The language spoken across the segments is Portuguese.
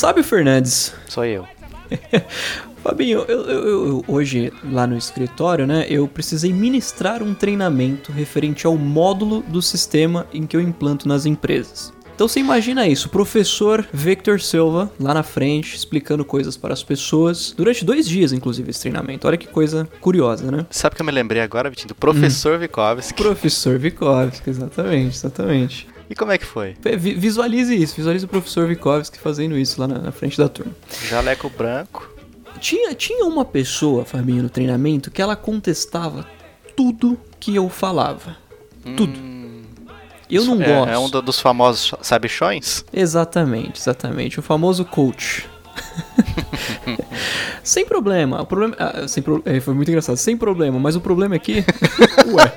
Sábio Fernandes. Sou eu. Fabinho, eu, eu- eu- hoje lá no escritório, né, eu precisei ministrar um treinamento referente ao módulo do sistema em que eu implanto nas empresas. Então você imagina isso, o professor Victor Silva lá na frente explicando coisas para as pessoas durante dois dias, inclusive, esse treinamento. Olha que coisa curiosa, né? Sabe que eu me lembrei agora, Vitinho? Do professor Vikovski. Professor Vikovski, exatamente, exatamente. E como é que foi? Vi- Visualize isso, visualize o professor Vikovski fazendo isso lá na, na frente da turma. Jaleco branco. Tinha, tinha uma pessoa, Fabinho, no treinamento que ela contestava tudo que eu falava. Tudo. Hum, Eu não é, gosto. É um do- dos famosos sabichões? Exatamente, exatamente. O famoso coach. sem problema. O problema. ah, sem pro- é, foi muito engraçado. Sem problema, mas o problema é que. Ué.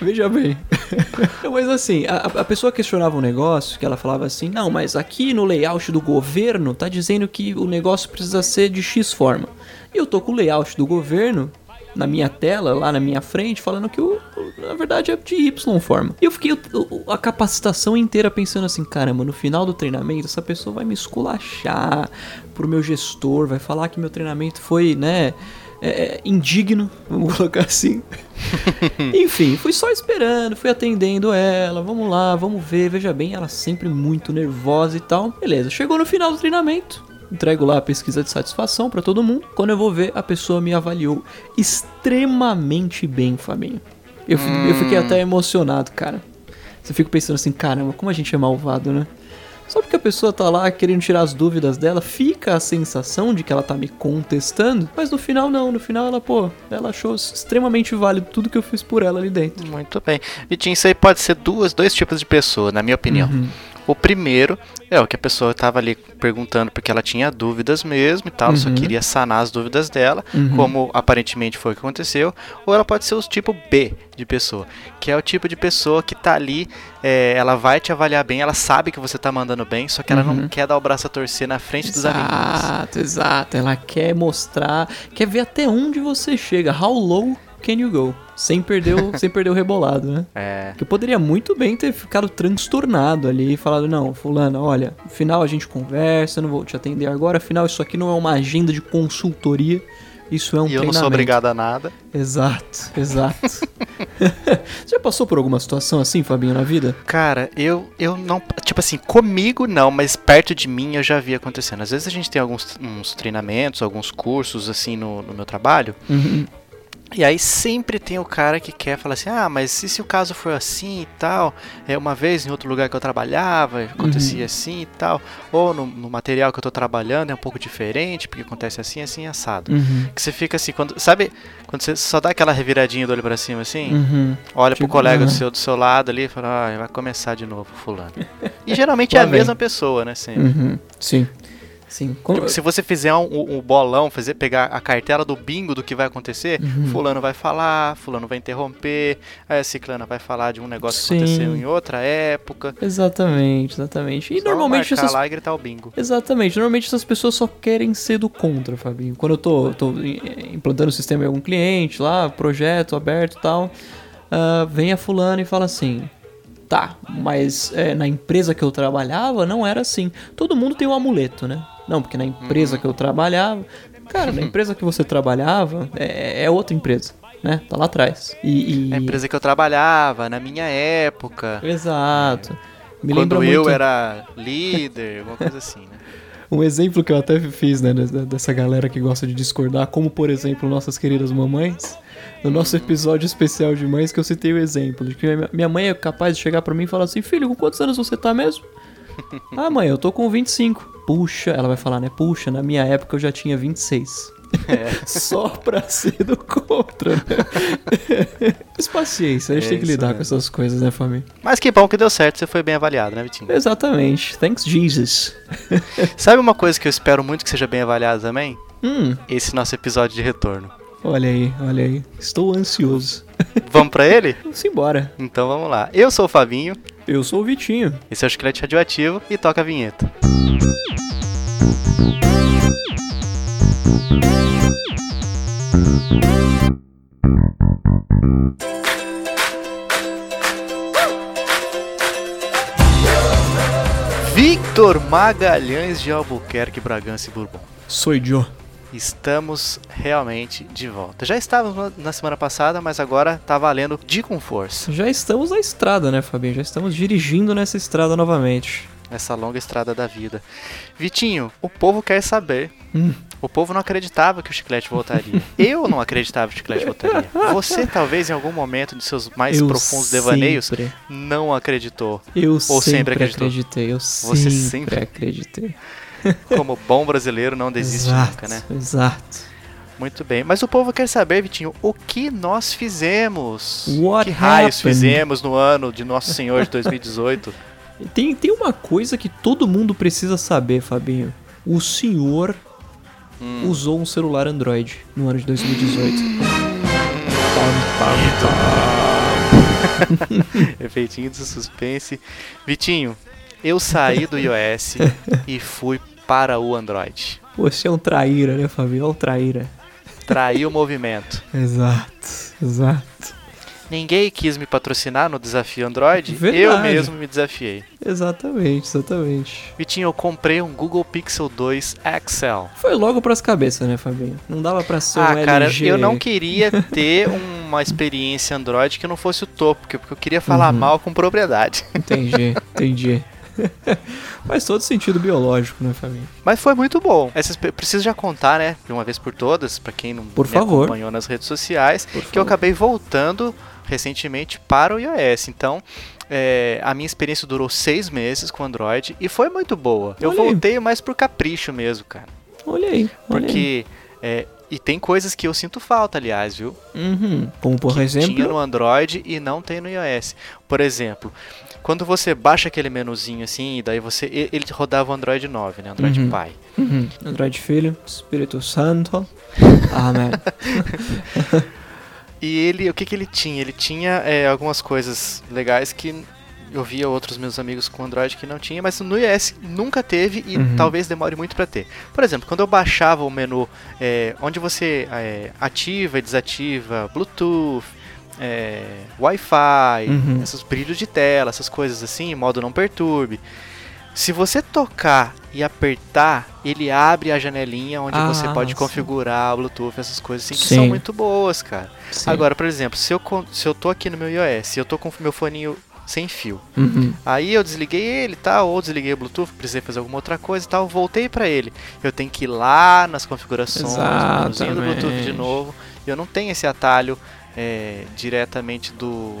Veja bem. mas assim, a, a pessoa questionava um negócio que ela falava assim: não, mas aqui no layout do governo tá dizendo que o negócio precisa ser de X forma. E eu tô com o layout do governo na minha tela, lá na minha frente, falando que o, na verdade é de Y forma. E eu fiquei a capacitação inteira pensando assim, caramba, no final do treinamento essa pessoa vai me esculachar pro meu gestor, vai falar que meu treinamento foi, né, é, é, indigno, vamos colocar assim. Enfim, fui só esperando, fui atendendo ela, vamos lá, vamos ver, veja bem, ela sempre muito nervosa e tal. Beleza, chegou no final do treinamento, entrego lá a pesquisa de satisfação pra todo mundo. Quando eu vou ver, a pessoa me avaliou extremamente bem, Fabinho. Eu, fi- eu fiquei até emocionado, cara. Você fica pensando assim, caramba, como a gente é malvado, né? Só porque a pessoa tá lá querendo tirar as dúvidas dela, fica a sensação de que ela tá me contestando, mas no final não, no final ela, pô, ela achou extremamente válido tudo que eu fiz por ela ali dentro. Muito bem. Vitinho, isso aí pode ser duas, dois tipos de pessoa, na minha opinião. Uhum. O primeiro é o que a pessoa estava ali perguntando porque ela tinha dúvidas mesmo e tal, ela só Uhum. queria sanar as dúvidas dela, Uhum. como aparentemente foi o que aconteceu. Ou ela pode ser o tipo B de pessoa, que é o tipo de pessoa que tá ali, é, ela vai te avaliar bem, ela sabe que você tá mandando bem, só que ela Uhum. não quer dar o braço a torcer na frente dos amiguinhos. Exato, exato. Ela quer mostrar, quer ver até onde você chega. How low can you go? Sem perder o, sem perder o rebolado, né? É. Que eu poderia muito bem ter ficado transtornado ali e falado, não, fulano, olha, no final a gente conversa, não vou te atender agora, afinal isso aqui não é uma agenda de consultoria, isso é um E eu não sou obrigado a nada. Exato, exato. Você já passou por alguma situação assim, Fabinho, na vida? Cara, eu, eu não. Tipo assim, comigo não, mas perto de mim eu já vi acontecendo. Às vezes a gente tem alguns uns treinamentos, alguns cursos assim no, no meu trabalho. Uhum. E aí sempre tem o cara que quer falar assim, ah, mas e se o caso for assim e tal? É uma vez em outro lugar que eu trabalhava, acontecia assim e tal. Ou no, no material que eu tô trabalhando é um pouco diferente, porque acontece assim, assim, assado. Uhum. Que você fica assim, quando. Sabe quando você só dá aquela reviradinha do olho pra cima assim? Uhum. Olha Tipo, pro colega do aham. seu, do seu lado ali e fala, ah, vai começar de novo, fulano. E geralmente é a mesma pessoa, né, sempre. Uhum. Sim. Sim. Tipo, se você fizer um, um bolão, fazer, pegar a cartela do bingo do que vai acontecer, Uhum. fulano vai falar, fulano vai interromper, a ciclana vai falar de um negócio Sim. que aconteceu em outra época. Exatamente, exatamente. E Só normalmente essas lá e gritar o bingo. Exatamente. Normalmente essas pessoas só querem ser do contra, Fabinho. Quando eu tô, tô implantando o sistema em algum cliente lá, projeto aberto e tal, ah, vem a fulana e fala assim: tá, mas eh, na empresa que eu trabalhava não era assim. Todo mundo tem um amuleto, né? Não, porque na empresa que eu trabalhava. Cara, na empresa que você trabalhava é, é outra empresa, né? Tá lá atrás. E, e- A empresa que eu trabalhava, na minha época, Exato. Me lembra quando eu muito- era líder, alguma coisa assim, né? Um exemplo que eu até fiz, né, dessa- galera que gosta de discordar, como por exemplo nossas queridas mamães, no nosso episódio especial de mães que eu citei o exemplo de que minha- minha mãe é capaz de chegar pra mim e falar assim: "Filho, com quantos anos você tá mesmo?" "Ah, mãe, eu tô com 25." Puxa, ela vai falar, né? Puxa, na minha época eu já tinha 26. Só pra ser do contra, né? Mas paciência, a gente É tem que lidar com mesmo. essas coisas, né, família? Mas que bom que deu certo, você foi bem avaliado, né, Vitinho? Exatamente. Thanks, Jesus. Sabe uma coisa que eu espero muito que seja bem avaliada também? Hum, Esse nosso episódio de retorno. olha aí, olha aí. Estou ansioso. Vamos pra ele? Vamos embora. Então vamos lá. Eu sou o Fabinho, Eu sou o Vitinho. esse é o Chiclete Radioativo e toca a vinheta. Victor Magalhães de Albuquerque, Bragança e Bourbon. Sou Joe. Estamos realmente de volta. Já estávamos na semana passada, mas agora tá valendo de com força. Já estamos na estrada, né, Fabinho? Já estamos dirigindo nessa estrada novamente. Essa longa estrada da vida. Vitinho, o povo quer saber. Hum. O povo não acreditava que o chiclete voltaria. Eu não acreditava que o chiclete voltaria. Você, talvez, em algum momento de seus mais Eu profundos devaneios, sempre- não acreditou. Eu Ou sempre, sempre acreditou? acreditei. Eu Você sempre, sempre- acreditei. Como bom brasileiro, não desiste exato, nunca, né? Exato. Muito bem. Mas o povo quer saber, Vitinho, o que nós fizemos? What que raios happened? fizemos no ano de Nosso Senhor de 2018? Tem, tem uma coisa que todo mundo precisa saber, Fabinho. O senhor Hum. usou um celular Android no ano de 2018. Efeitinho de suspense. Vitinho, eu saí do iOS e fui para o Android. Você é um traíra, né, Fabinho? É um traíra. Traí o movimento. Exato, exato. Ninguém quis me patrocinar no desafio Android, eu Verdade. mesmo me desafiei. Exatamente, exatamente. Vitinho, eu comprei um Google Pixel 2 XL. Foi logo pras cabeças, né, Fabinho? Não dava pra ser Ah, um cara, LG. eu não queria ter uma experiência Android que não fosse o topo, porque porque eu queria falar Uhum. mal com propriedade. Entendi, entendi. Faz todo sentido biológico, né, Fabinho? Mas foi muito bom. Preciso já contar, né, de uma vez por todas, pra quem não Por me favor. acompanhou nas redes sociais, Por que eu favor. acabei voltando recentemente para o iOS. Então, é, a minha experiência durou seis meses com Android e foi muito boa. Eu Olha aí. voltei mais por capricho mesmo, cara. Olha aí. Porque. é, e tem coisas que eu sinto falta, aliás, viu? Uhum. Como por que exemplo. tinha no Android e não tem no iOS. Por exemplo, quando você baixa aquele menuzinho assim, e daí você. Ele rodava o Android 9, né? Android Uhum. Pie. Uhum. Android Filho, Espírito Santo. Amém. E ele, o que que ele tinha? Ele tinha é, algumas coisas legais que eu via outros meus amigos com Android que não tinha, mas no iOS nunca teve e Uhum. talvez demore muito para ter. Por exemplo, quando eu baixava o menu é, onde você é, ativa e desativa Bluetooth, é, Wi-Fi, Uhum. esses brilhos de tela, essas coisas assim, modo não perturbe. Se você tocar e apertar, ele abre a janelinha onde Ah, você pode sim. configurar o Bluetooth, essas coisas assim que Sim. são muito boas, cara. Sim. Agora, por exemplo, se eu, se eu tô aqui no meu iOS e eu tô com o meu foninho sem fio, Uhum. aí eu desliguei ele e tal, ou desliguei o Bluetooth, precisei fazer alguma outra coisa e tal, voltei pra ele. Eu tenho que ir lá nas configurações, no do Bluetooth de novo. Eu não tenho esse atalho é, diretamente do.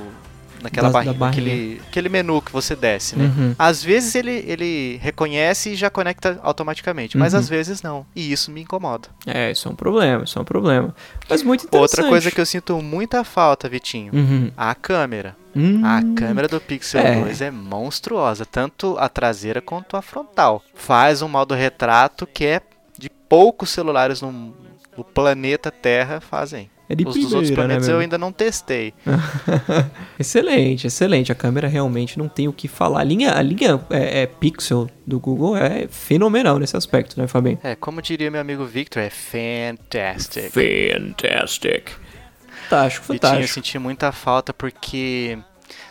naquela Da- da barrinha, aquele, aquele menu que você desce, né? Uhum. Às vezes ele, ele reconhece e já conecta automaticamente, mas Uhum. às vezes não. E isso me incomoda. É, isso é um problema, isso é um problema. Mas muito interessante. Outra coisa que eu sinto muita falta, Vitinho, Uhum. a câmera. Hum. A câmera do Pixel É. 2 é monstruosa, tanto a traseira quanto a frontal. Faz um modo retrato que é de poucos celulares no, no planeta Terra fazem. É de Os dos outros primeira, né, planetas eu ainda não testei. excelente, excelente. A câmera realmente não tem o que falar. A linha, a linha é, é Pixel do Google é fenomenal nesse aspecto, né, Fabinho? É, como diria meu amigo Victor, é fantastic. Fantastic. Fantástico, Vitinho, eu fantástico. senti muita falta porque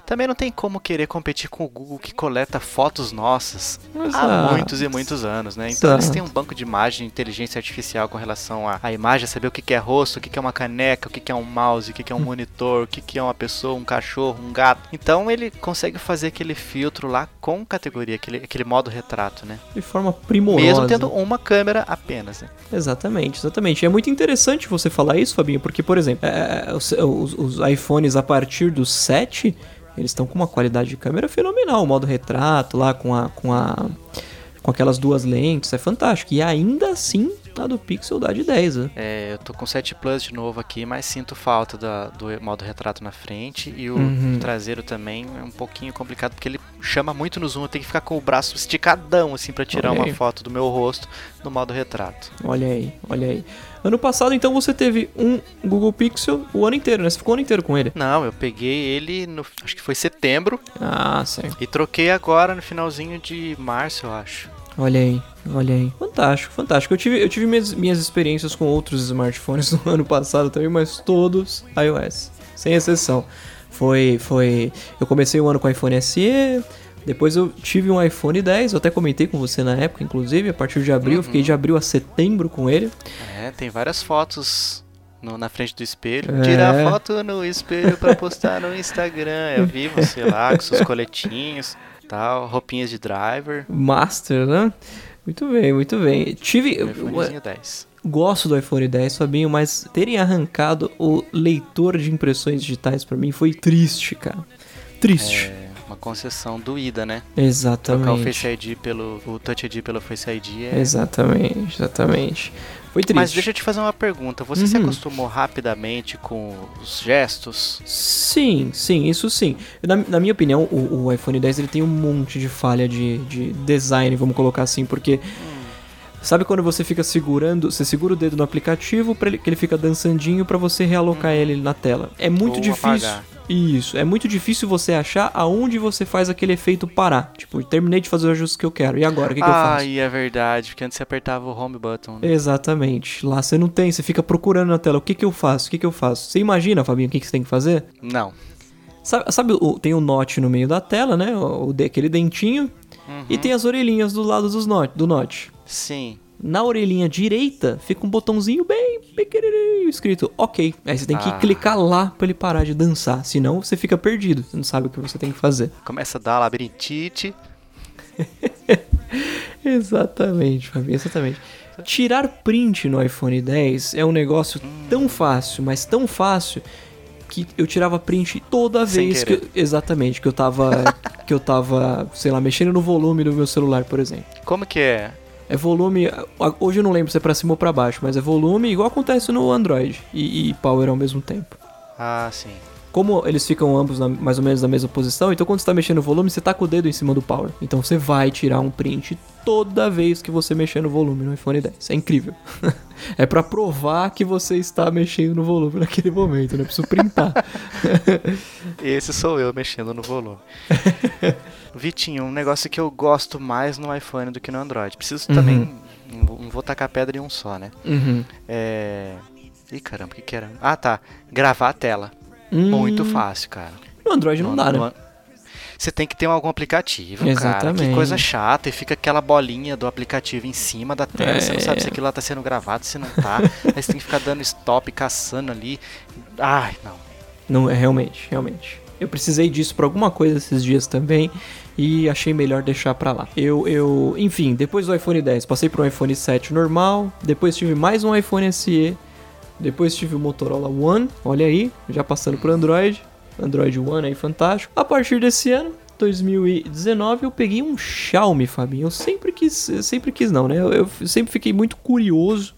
também não tem como querer competir com o Google que coleta fotos nossas há Exato. muitos e muitos anos, né? Então eles Exato. têm um banco de imagem de inteligência artificial com relação à, imagem, saber o que, é rosto, o que, é uma caneca, o que, é um mouse, o que, é um monitor, o que, é uma pessoa, um cachorro, um gato. Então ele consegue fazer aquele filtro lá com categoria, aquele, aquele modo retrato, né? De forma primorosa. Mesmo tendo uma câmera apenas, né? Exatamente, exatamente. E é muito interessante você falar isso, Fabinho, porque, por exemplo, é, os, os- os iPhones a partir do 7, eles estão com uma qualidade de câmera fenomenal. O modo retrato lá com a. com a. com aquelas duas lentes, é fantástico. E ainda assim, a do Pixel dá de 10, né? É, eu tô com 7 Plus de novo aqui, mas sinto falta da- do modo retrato na frente e o Uhum. traseiro também é um pouquinho complicado porque ele chama muito no zoom, eu tenho que ficar com o braço esticadão assim pra tirar uma foto do meu rosto no modo retrato. Olha aí, olha aí. Ano passado, então, você teve um Google Pixel o ano inteiro, né? Você ficou o ano inteiro com ele. Não, eu peguei ele no acho que foi setembro Ah, certo. e troquei agora no finalzinho de março, eu acho. Olha aí, olha aí. Fantástico, fantástico. Eu tive, eu tive minhas, minhas experiências com outros smartphones no ano passado também, mas todos iOS. Sem exceção. Foi, foi. Eu comecei o ano com iPhone SE, Depois eu tive um iPhone 10, eu até comentei com você na época, inclusive, a partir de abril, eu fiquei de abril a setembro com ele. É, tem várias fotos no- na frente do espelho. É. Tirar foto no espelho pra postar no Instagram. Eu vi você lá com seus coletinhos, tal, roupinhas de driver. Master, né? Muito bem, muito bem. Tive. Meu eu- iPhonezinho 10. gosto do iPhone 10, Fabinho, mas terem arrancado o leitor de impressões digitais pra mim foi triste, cara. Triste. É uma concessão doída, né? Trocar o Exatamente. Face ID pelo. o Touch ID pelo Face ID é. Exatamente, exatamente. Foi triste. Mas deixa eu te fazer uma pergunta. Você se Uhum. acostumou rapidamente com os gestos? Sim, sim, isso sim. Na, na minha opinião, o, o iPhone 10 ele tem um monte de falha de, de design, vamos colocar assim, porque. Sabe quando você fica segurando, você segura o dedo no aplicativo para ele, que ele fica dançandinho pra você realocar ele na tela. É muito Ou difícil. apagar. Isso, é muito difícil você achar aonde você faz aquele efeito parar. Tipo, terminei de fazer o ajuste que eu quero. E agora, o que, que eu ah, faço? e é verdade, porque antes você apertava o home button. Né? Exatamente. Lá você não tem, você fica procurando na tela. O que, que eu faço? O que, que eu faço? Você imagina, Fabinho, o que, que você tem que fazer? Não. Sabe, sabe tem o note no meio da tela, né? O, aquele dentinho. Uhum. E tem as orelhinhas do lado dos note, do note. Sim. Na orelhinha direita fica um botãozinho bem pequenininho escrito OK. Aí você tem que Ah. clicar lá pra ele parar de dançar. Senão você fica perdido. Você não sabe o que você tem que fazer. Começa a dar labirintite. Exatamente, Fabinho, exatamente. Tirar print no iPhone 10 é um negócio tão fácil, mas tão fácil que eu tirava print toda vez que eu- exatamente que eu tava que eu tava, sei lá, mexendo no volume do meu celular, por exemplo. Como que é? É volume, hoje eu não lembro se é pra cima ou pra baixo, mas é volume igual acontece no Android e, e Power ao mesmo tempo. Ah, sim. Como eles ficam ambos na- mais ou menos na mesma posição, então quando você tá mexendo no volume, você tá com o dedo em cima do power. Então você vai tirar um print toda vez que você mexer no volume no iPhone 10. É incrível. é pra provar que você está mexendo no volume naquele momento, né? Preciso printar. Esse sou eu mexendo no volume. Vitinho, um negócio que eu gosto mais no iPhone do que no Android. Preciso Uhum. também. Não vou- tacar pedra em um só, né? uhum. É. Ih, caramba, o que, que era? Ah, tá. Gravar a tela. Hum, Muito fácil, cara. No Android não dá, né? no- Você tem que ter algum aplicativo, cara. Exatamente. Que coisa chata. E fica aquela bolinha do aplicativo em cima da tela. Você não sabe se aquilo lá tá sendo gravado, se não tá. Aí você tem que ficar dando stop, caçando ali. Ai, não. Não, é realmente, realmente. Eu precisei disso pra alguma coisa esses dias também e achei melhor deixar pra lá. Eu, eu, enfim, depois do iPhone 10, passei pro iPhone 7 normal, depois tive mais um iPhone SE, depois tive o Motorola One, olha aí, já passando pro Android, Android One aí fantástico. A partir desse ano, 2019, eu peguei um Xiaomi, Fabinho. Eu sempre quis, sempre quis não, né? Eu, eu sempre fiquei muito curioso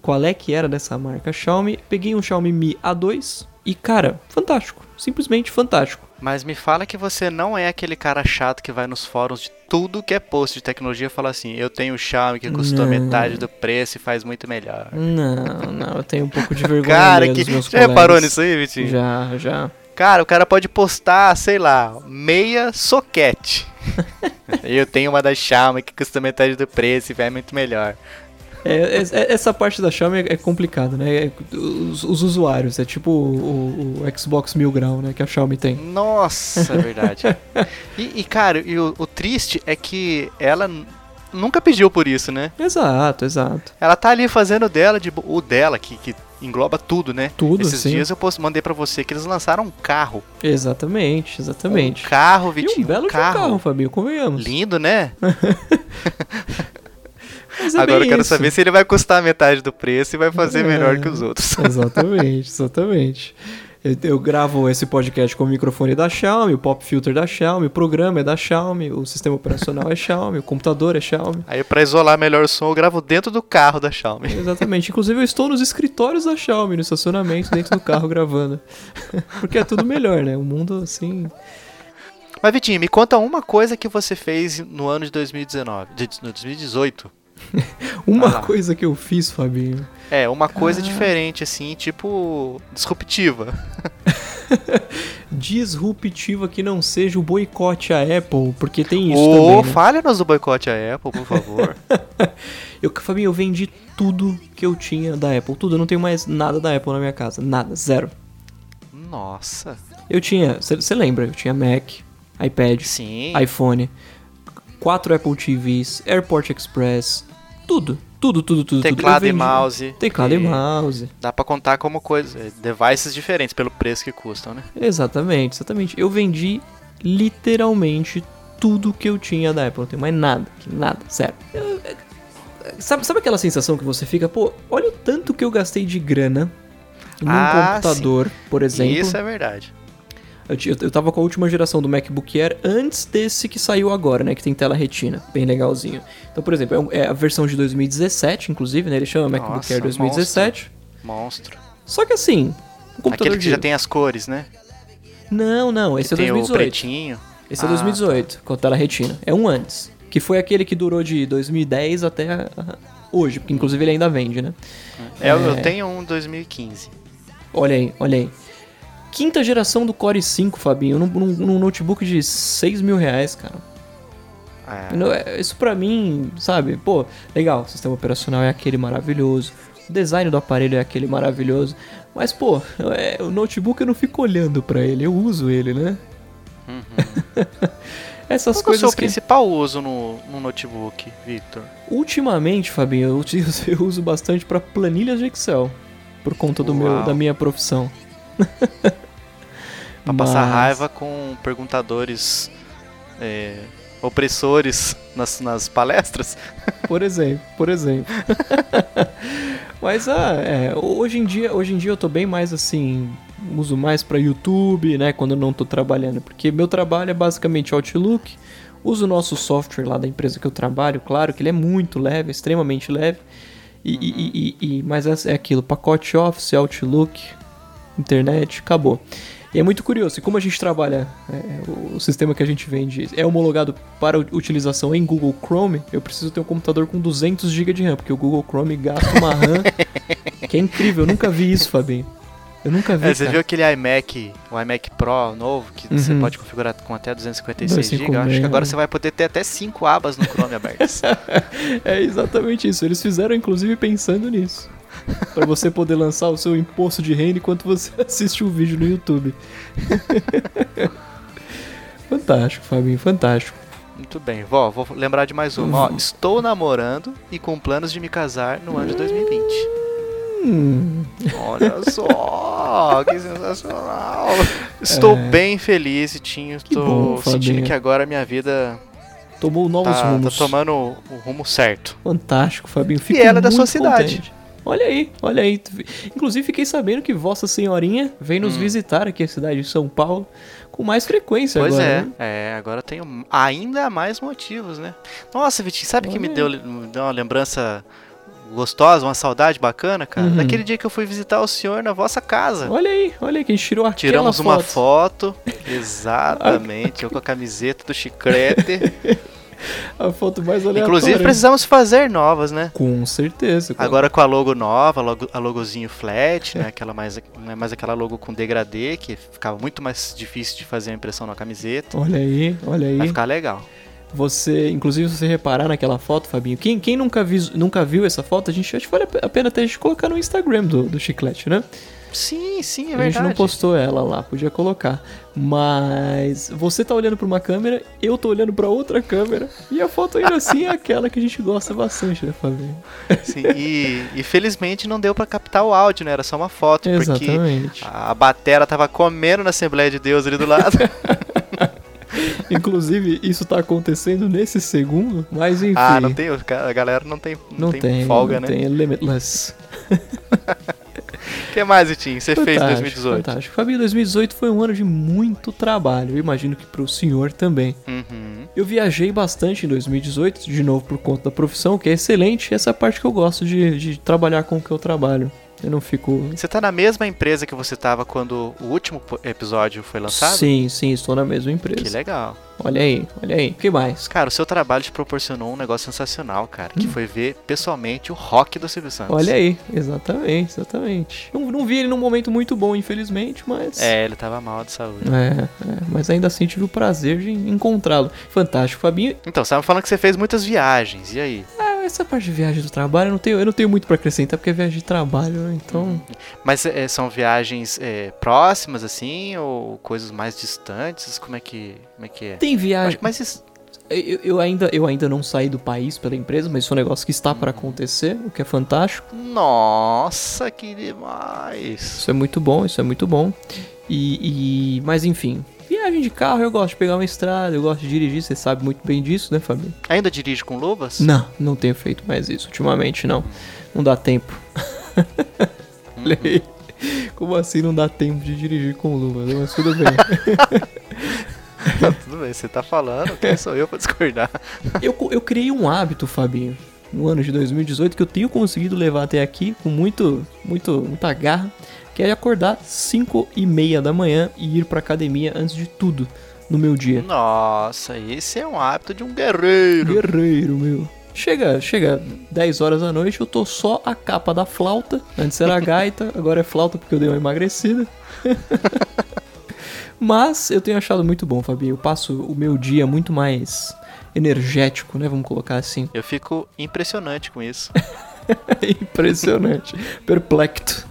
qual é que era dessa marca Xiaomi. Peguei um Xiaomi Mi A2 e, cara, fantástico. Simplesmente fantástico. Mas me fala que você não é aquele cara chato que vai nos fóruns de tudo que é post de tecnologia e fala assim: eu tenho o Xiaomi que custou Não. metade do preço e faz muito melhor. Não, não, eu tenho um pouco de vergonha Cara, que. Já colegas. reparou nisso aí, Vitinho? Já, já. Cara, o cara pode postar, sei lá, meia soquete. eu tenho uma da Xiaomi que custa metade do preço e vai muito melhor. É, é- é- essa parte da Xiaomi é, é complicada, né? É- os, os usuários, é tipo o, o Xbox Mil Grau, né? Que a Xiaomi tem. Nossa, é verdade. e, e, cara, e o, o triste é que ela nunca pediu por isso, né? Exato, exato. Ela tá ali fazendo o dela, de, o dela, que, que engloba tudo, né? Tudo, Esses sim. dias eu mandei pra você que eles lançaram um carro. Exatamente, exatamente. Um carro, e Vitinho. um belo um carro, Fabinho, convenhamos. Lindo, né? É Agora eu quero isso. saber se ele vai custar metade do preço e vai fazer É. melhor que os outros. Exatamente, exatamente. Eu, eu gravo esse podcast com o microfone da Xiaomi, o pop filter da Xiaomi, o programa é da Xiaomi, o sistema operacional é Xiaomi, o computador é Xiaomi. Aí pra isolar melhor o som, eu gravo dentro do carro da Xiaomi. Exatamente. Inclusive eu estou nos escritórios da Xiaomi, no estacionamento, dentro do carro gravando. Porque é tudo melhor, né? O mundo assim. Mas Vitinho, me conta uma coisa que você fez no ano de 2019, de, no 2018. Uma Ah coisa que eu fiz, Fabinho. É, uma coisa Ah. diferente, assim, tipo, disruptiva. Disruptiva que não seja o boicote à Apple, porque tem isso Ô, também. Né? fale-nos do boicote à Apple, por favor. Eu, Fabinho, eu vendi tudo que eu tinha da Apple. Tudo, eu não tenho mais nada da Apple na minha casa. Nada, zero. Nossa. Eu tinha, você lembra, eu tinha Mac, iPad, Sim. iPhone, quatro Apple TVs, AirPort Express, tudo, tudo, tudo, tudo. Teclado tudo. E mouse. Teclado e que mouse. Dá pra contar como coisa. é, Devices diferentes pelo preço que custam, né? Exatamente, exatamente. Eu vendi literalmente tudo que eu tinha da Apple. Não tenho mais nada, nada, sério. Eu- sabe, sabe aquela sensação que você fica, pô, olha o tanto que eu gastei de grana num Ah, computador, por exemplo. Isso é verdade. Eu, eu tava com a última geração do MacBook Air antes desse que saiu agora, né? Que tem tela retina, bem legalzinho. Então, por exemplo, é é, a versão de 2017, inclusive, né? Ele chama MacBook Nossa, Air 2017. Monstro. Só que assim, computador Aquele que de... já tem as cores, né? Não, não, esse que é tem o 2018. pretinho. Esse é Ah, 2018, com a tela retina. É um antes. Que foi aquele que durou de 2010 até ah, hoje, porque inclusive ele ainda vende, né? É, eu É. tenho um 2015. Olha aí, olha aí. Quinta geração do Core 5, Fabinho, num, num- notebook de 6 mil reais, cara. É. É- Isso pra mim, sabe? Pô, legal, o sistema operacional é aquele maravilhoso. O design do aparelho é aquele maravilhoso. Mas, pô, é, o notebook eu não fico olhando pra ele, eu uso ele, né? Essas Qual que é o seu coisas que... principal uso no, no notebook, Victor? Ultimamente, Fabinho, eu utilizo- eu uso bastante pra planilhas de Excel. Por conta do meu, da minha profissão. Pra passar Mas- raiva com perguntadores é, opressores nas, nas palestras? Por exemplo, por exemplo. Mas ah, é, hoje em dia, hoje em dia eu tô bem mais assim, uso mais pra YouTube, né, quando eu não tô trabalhando, porque meu trabalho é basicamente Outlook. Uso o nosso software lá da empresa que eu trabalho, claro que ele é muito leve, extremamente leve. E, e- e- e- e- mas é é aquilo, pacote Office, Outlook, internet, acabou. E é muito curioso, e como a gente trabalha, é, o, o sistema que a gente vende é homologado para utilização em Google Chrome, eu preciso ter um computador com 200 GB de RAM, porque o Google Chrome gasta uma RAM que é incrível, eu nunca vi isso, Fabinho. Eu nunca vi, É, você cara. viu aquele iMac, o iMac Pro novo, que você Uhum. pode configurar com até 256 GB? 256, Acho que agora né? você vai poder ter até 5 abas no Chrome abertas. É exatamente isso, eles fizeram inclusive pensando nisso. Pra você poder lançar o seu imposto de renda enquanto você assiste o vídeo no YouTube. fantástico, Fabinho, fantástico. Muito bem, vó, vou lembrar de mais uma. Ó, estou namorando e com planos de me casar no ano de 2020. Hum, Olha só, que sensacional. Estou É. bem feliz, Tinho. Estou bom, sentindo Fabinho. que agora minha vida tomou novos tá, tá rumos. tomando o, o rumo certo. Fantástico, Fabinho. Fico ela é da sua cidade. Olha aí, olha aí. Inclusive fiquei sabendo que Vossa Senhorinha vem nos Hum. visitar aqui a cidade de São Paulo com mais frequência Pois agora. é, né? é, agora tenho ainda mais motivos, né? Nossa, Vitinho, sabe que me Olha deu, me deu uma lembrança gostosa, uma saudade bacana, cara? Uhum. Naquele dia que eu fui visitar o senhor na vossa casa. Olha aí, olha aí, que a gente tirou aquela Tiramos foto. uma foto, exatamente, eu com a camiseta do chiclete. A foto mais aleatória. Inclusive precisamos fazer novas, né? Com certeza. com- Agora com a logo nova, logo, a logozinho flat, né? Aquela mais, não é mais aquela logo com degradê, que ficava muito mais difícil de fazer a impressão na camiseta. Olha aí, olha Vai aí. ficar legal. Você, inclusive, se você reparar naquela foto, Fabinho, quem, quem nunca, vis- nunca viu essa foto, a gente acho que vale a pena até a gente colocar no Instagram do, do Chiclete, né? Sim, sim, é a gente verdade. não postou ela lá, podia colocar. Mas você tá olhando pra uma câmera, eu tô olhando pra outra câmera, e a foto ainda assim é aquela que a gente gosta bastante, né, Fabinho? Sim, e, e felizmente não deu pra captar o áudio, né? Era só uma foto, porque Exatamente. a batera tava comendo na Assembleia de Deus ali do lado. Inclusive, isso tá acontecendo nesse segundo, mas enfim. ah, não tem, a galera não tem, não Não tem, tem, folga, não né? tem, é limitless. O que mais, Vitinho, você fez em Fantástico, 2018? Fantástico. Fabinho, 2018 foi um ano de muito trabalho. Eu imagino que pro senhor também. Uhum. Eu viajei bastante em 2018, de novo por conta da profissão, que é excelente. Essa é a parte que eu gosto de, de trabalhar com o que eu trabalho. Eu não fico. Você tá na mesma empresa que você tava quando o último episódio foi lançado? Sim, sim, estou na mesma Que empresa. legal. Olha aí, olha aí. O que mais? Cara, o seu trabalho te proporcionou um negócio sensacional, cara, que foi ver pessoalmente o rock do Silvio Santos. Hum. Olha aí, exatamente, exatamente. Não, não vi ele num momento muito bom, infelizmente, mas. É, ele tava mal de saúde. É, é, mas ainda assim tive o prazer de encontrá-lo. Fantástico, Fabinho. Então, você tava falando que você fez muitas viagens, e aí? Ah, essa parte de viagem do trabalho eu não tenho, eu não tenho muito pra acrescentar, porque é viagem de trabalho, né? Então. Mas é, são viagens é, próximas, assim, ou coisas mais distantes? Como é que, como é, que é? Tem viagem. Mas isso, Eu, eu ainda, eu ainda não saí do país pela empresa, mas isso é um negócio que está para acontecer, o que é fantástico. nossa, que demais. Isso é muito bom, isso é muito bom. E, e- mas enfim, viagem de carro eu gosto de pegar uma estrada, eu gosto de dirigir, você sabe muito bem disso, né, Fabinho? Ainda dirige com luvas? Não, não tenho feito mais isso ultimamente, não. Não dá tempo. Aí. Como assim não dá tempo de dirigir com luva? né? Mas tudo bem. Tudo bem, você tá falando, quem sou eu pra discordar? eu, eu criei um hábito, Fabinho, no ano de 2018 que eu tenho conseguido levar até aqui com muito, muito, muita garra, que é acordar 5 e meia da manhã e ir pra academia antes de tudo no meu dia. Nossa, esse é um hábito de um guerreiro. Guerreiro, meu. Chega, chega 10 horas da noite, eu tô só a capa da flauta. Antes era a gaita, agora é flauta porque eu dei uma emagrecida. Mas eu tenho achado muito bom, Fabinho. Eu passo o meu dia muito mais energético, né? Vamos colocar assim. Eu fico impressionante com isso. Impressionante. Perplexo.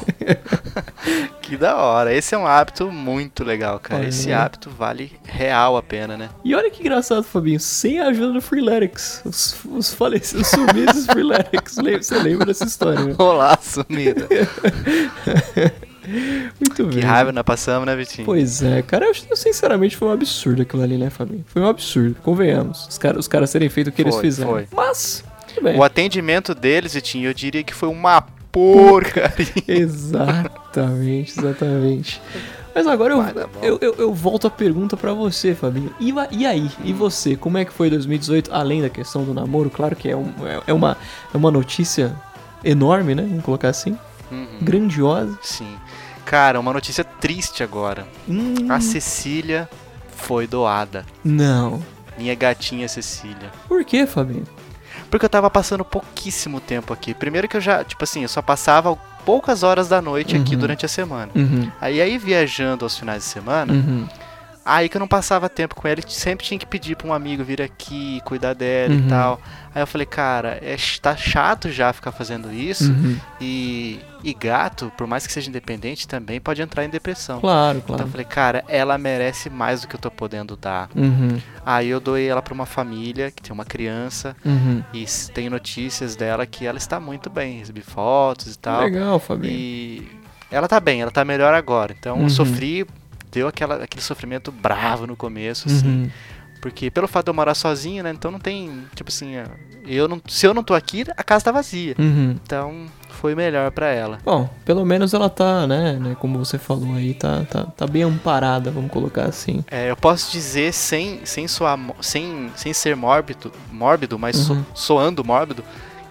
Que da hora. Esse é um hábito muito legal, cara. Olha Esse hábito vale real a pena, né? E olha que engraçado, Fabinho. Sem a ajuda do Freeletics. Os, os falecidos, os sumidos Freeletics. Você lembra dessa história, né? Olá, sumida. Muito bem. Que raiva nós passamos, né, Vitinho? Pois é, cara, eu, sinceramente foi um absurdo aquilo ali, né, Fabinho? Foi um absurdo, convenhamos. Os, cara, os caras terem feito o que eles Foi, fizeram. foi. Mas, tudo bem. O atendimento deles, Vitinho, eu diria que foi uma porcaria. Exatamente, exatamente. Mas agora eu, eu, eu, eu volto a pergunta pra você, Fabinho. E, e aí? E você? Como é que foi 2018? Além da questão do namoro, claro que é, um- é- é uma, é uma notícia enorme, né? Vamos colocar assim. Uhum, Grandiosa. Sim. Cara, uma notícia triste agora. Hum, A Cecília foi doada. não. Minha gatinha Cecília. Por que, Fabinho? Porque eu tava passando pouquíssimo tempo aqui. Primeiro que eu já, tipo assim, eu só passava poucas horas da noite aqui Uhum. durante a semana. Uhum, Aí aí viajando aos finais de semana, uhum, aí que eu não passava tempo com ela, sempre tinha que pedir pra um amigo vir aqui, cuidar dela Uhum. e tal. Aí eu falei, cara, é, tá chato já ficar fazendo isso. uhum. E, e gato, por mais que seja independente, também pode entrar em depressão. Claro, Então claro. eu falei, cara, ela merece mais do que eu tô podendo dar. Uhum, Aí eu doei ela pra uma família que tem uma criança uhum. e tem notícias dela que ela está muito bem. Recebi fotos e tal. Legal, Fabinho. E ela tá bem, ela tá melhor agora. Então Uhum. eu sofri, deu aquela, aquele sofrimento bravo no começo, assim. Uhum. Porque pelo fato de eu morar sozinho, né? Então não tem, tipo assim, eu não, se eu não tô aqui, a casa tá vazia. Uhum. Então foi melhor pra ela. Bom, pelo menos ela tá, né, né, como você falou aí, tá, tá, tá bem amparada, vamos colocar assim. É, eu posso dizer sem, sem soar, sem, sem ser mórbido, mórbido, mas so- Uhum. soando mórbido,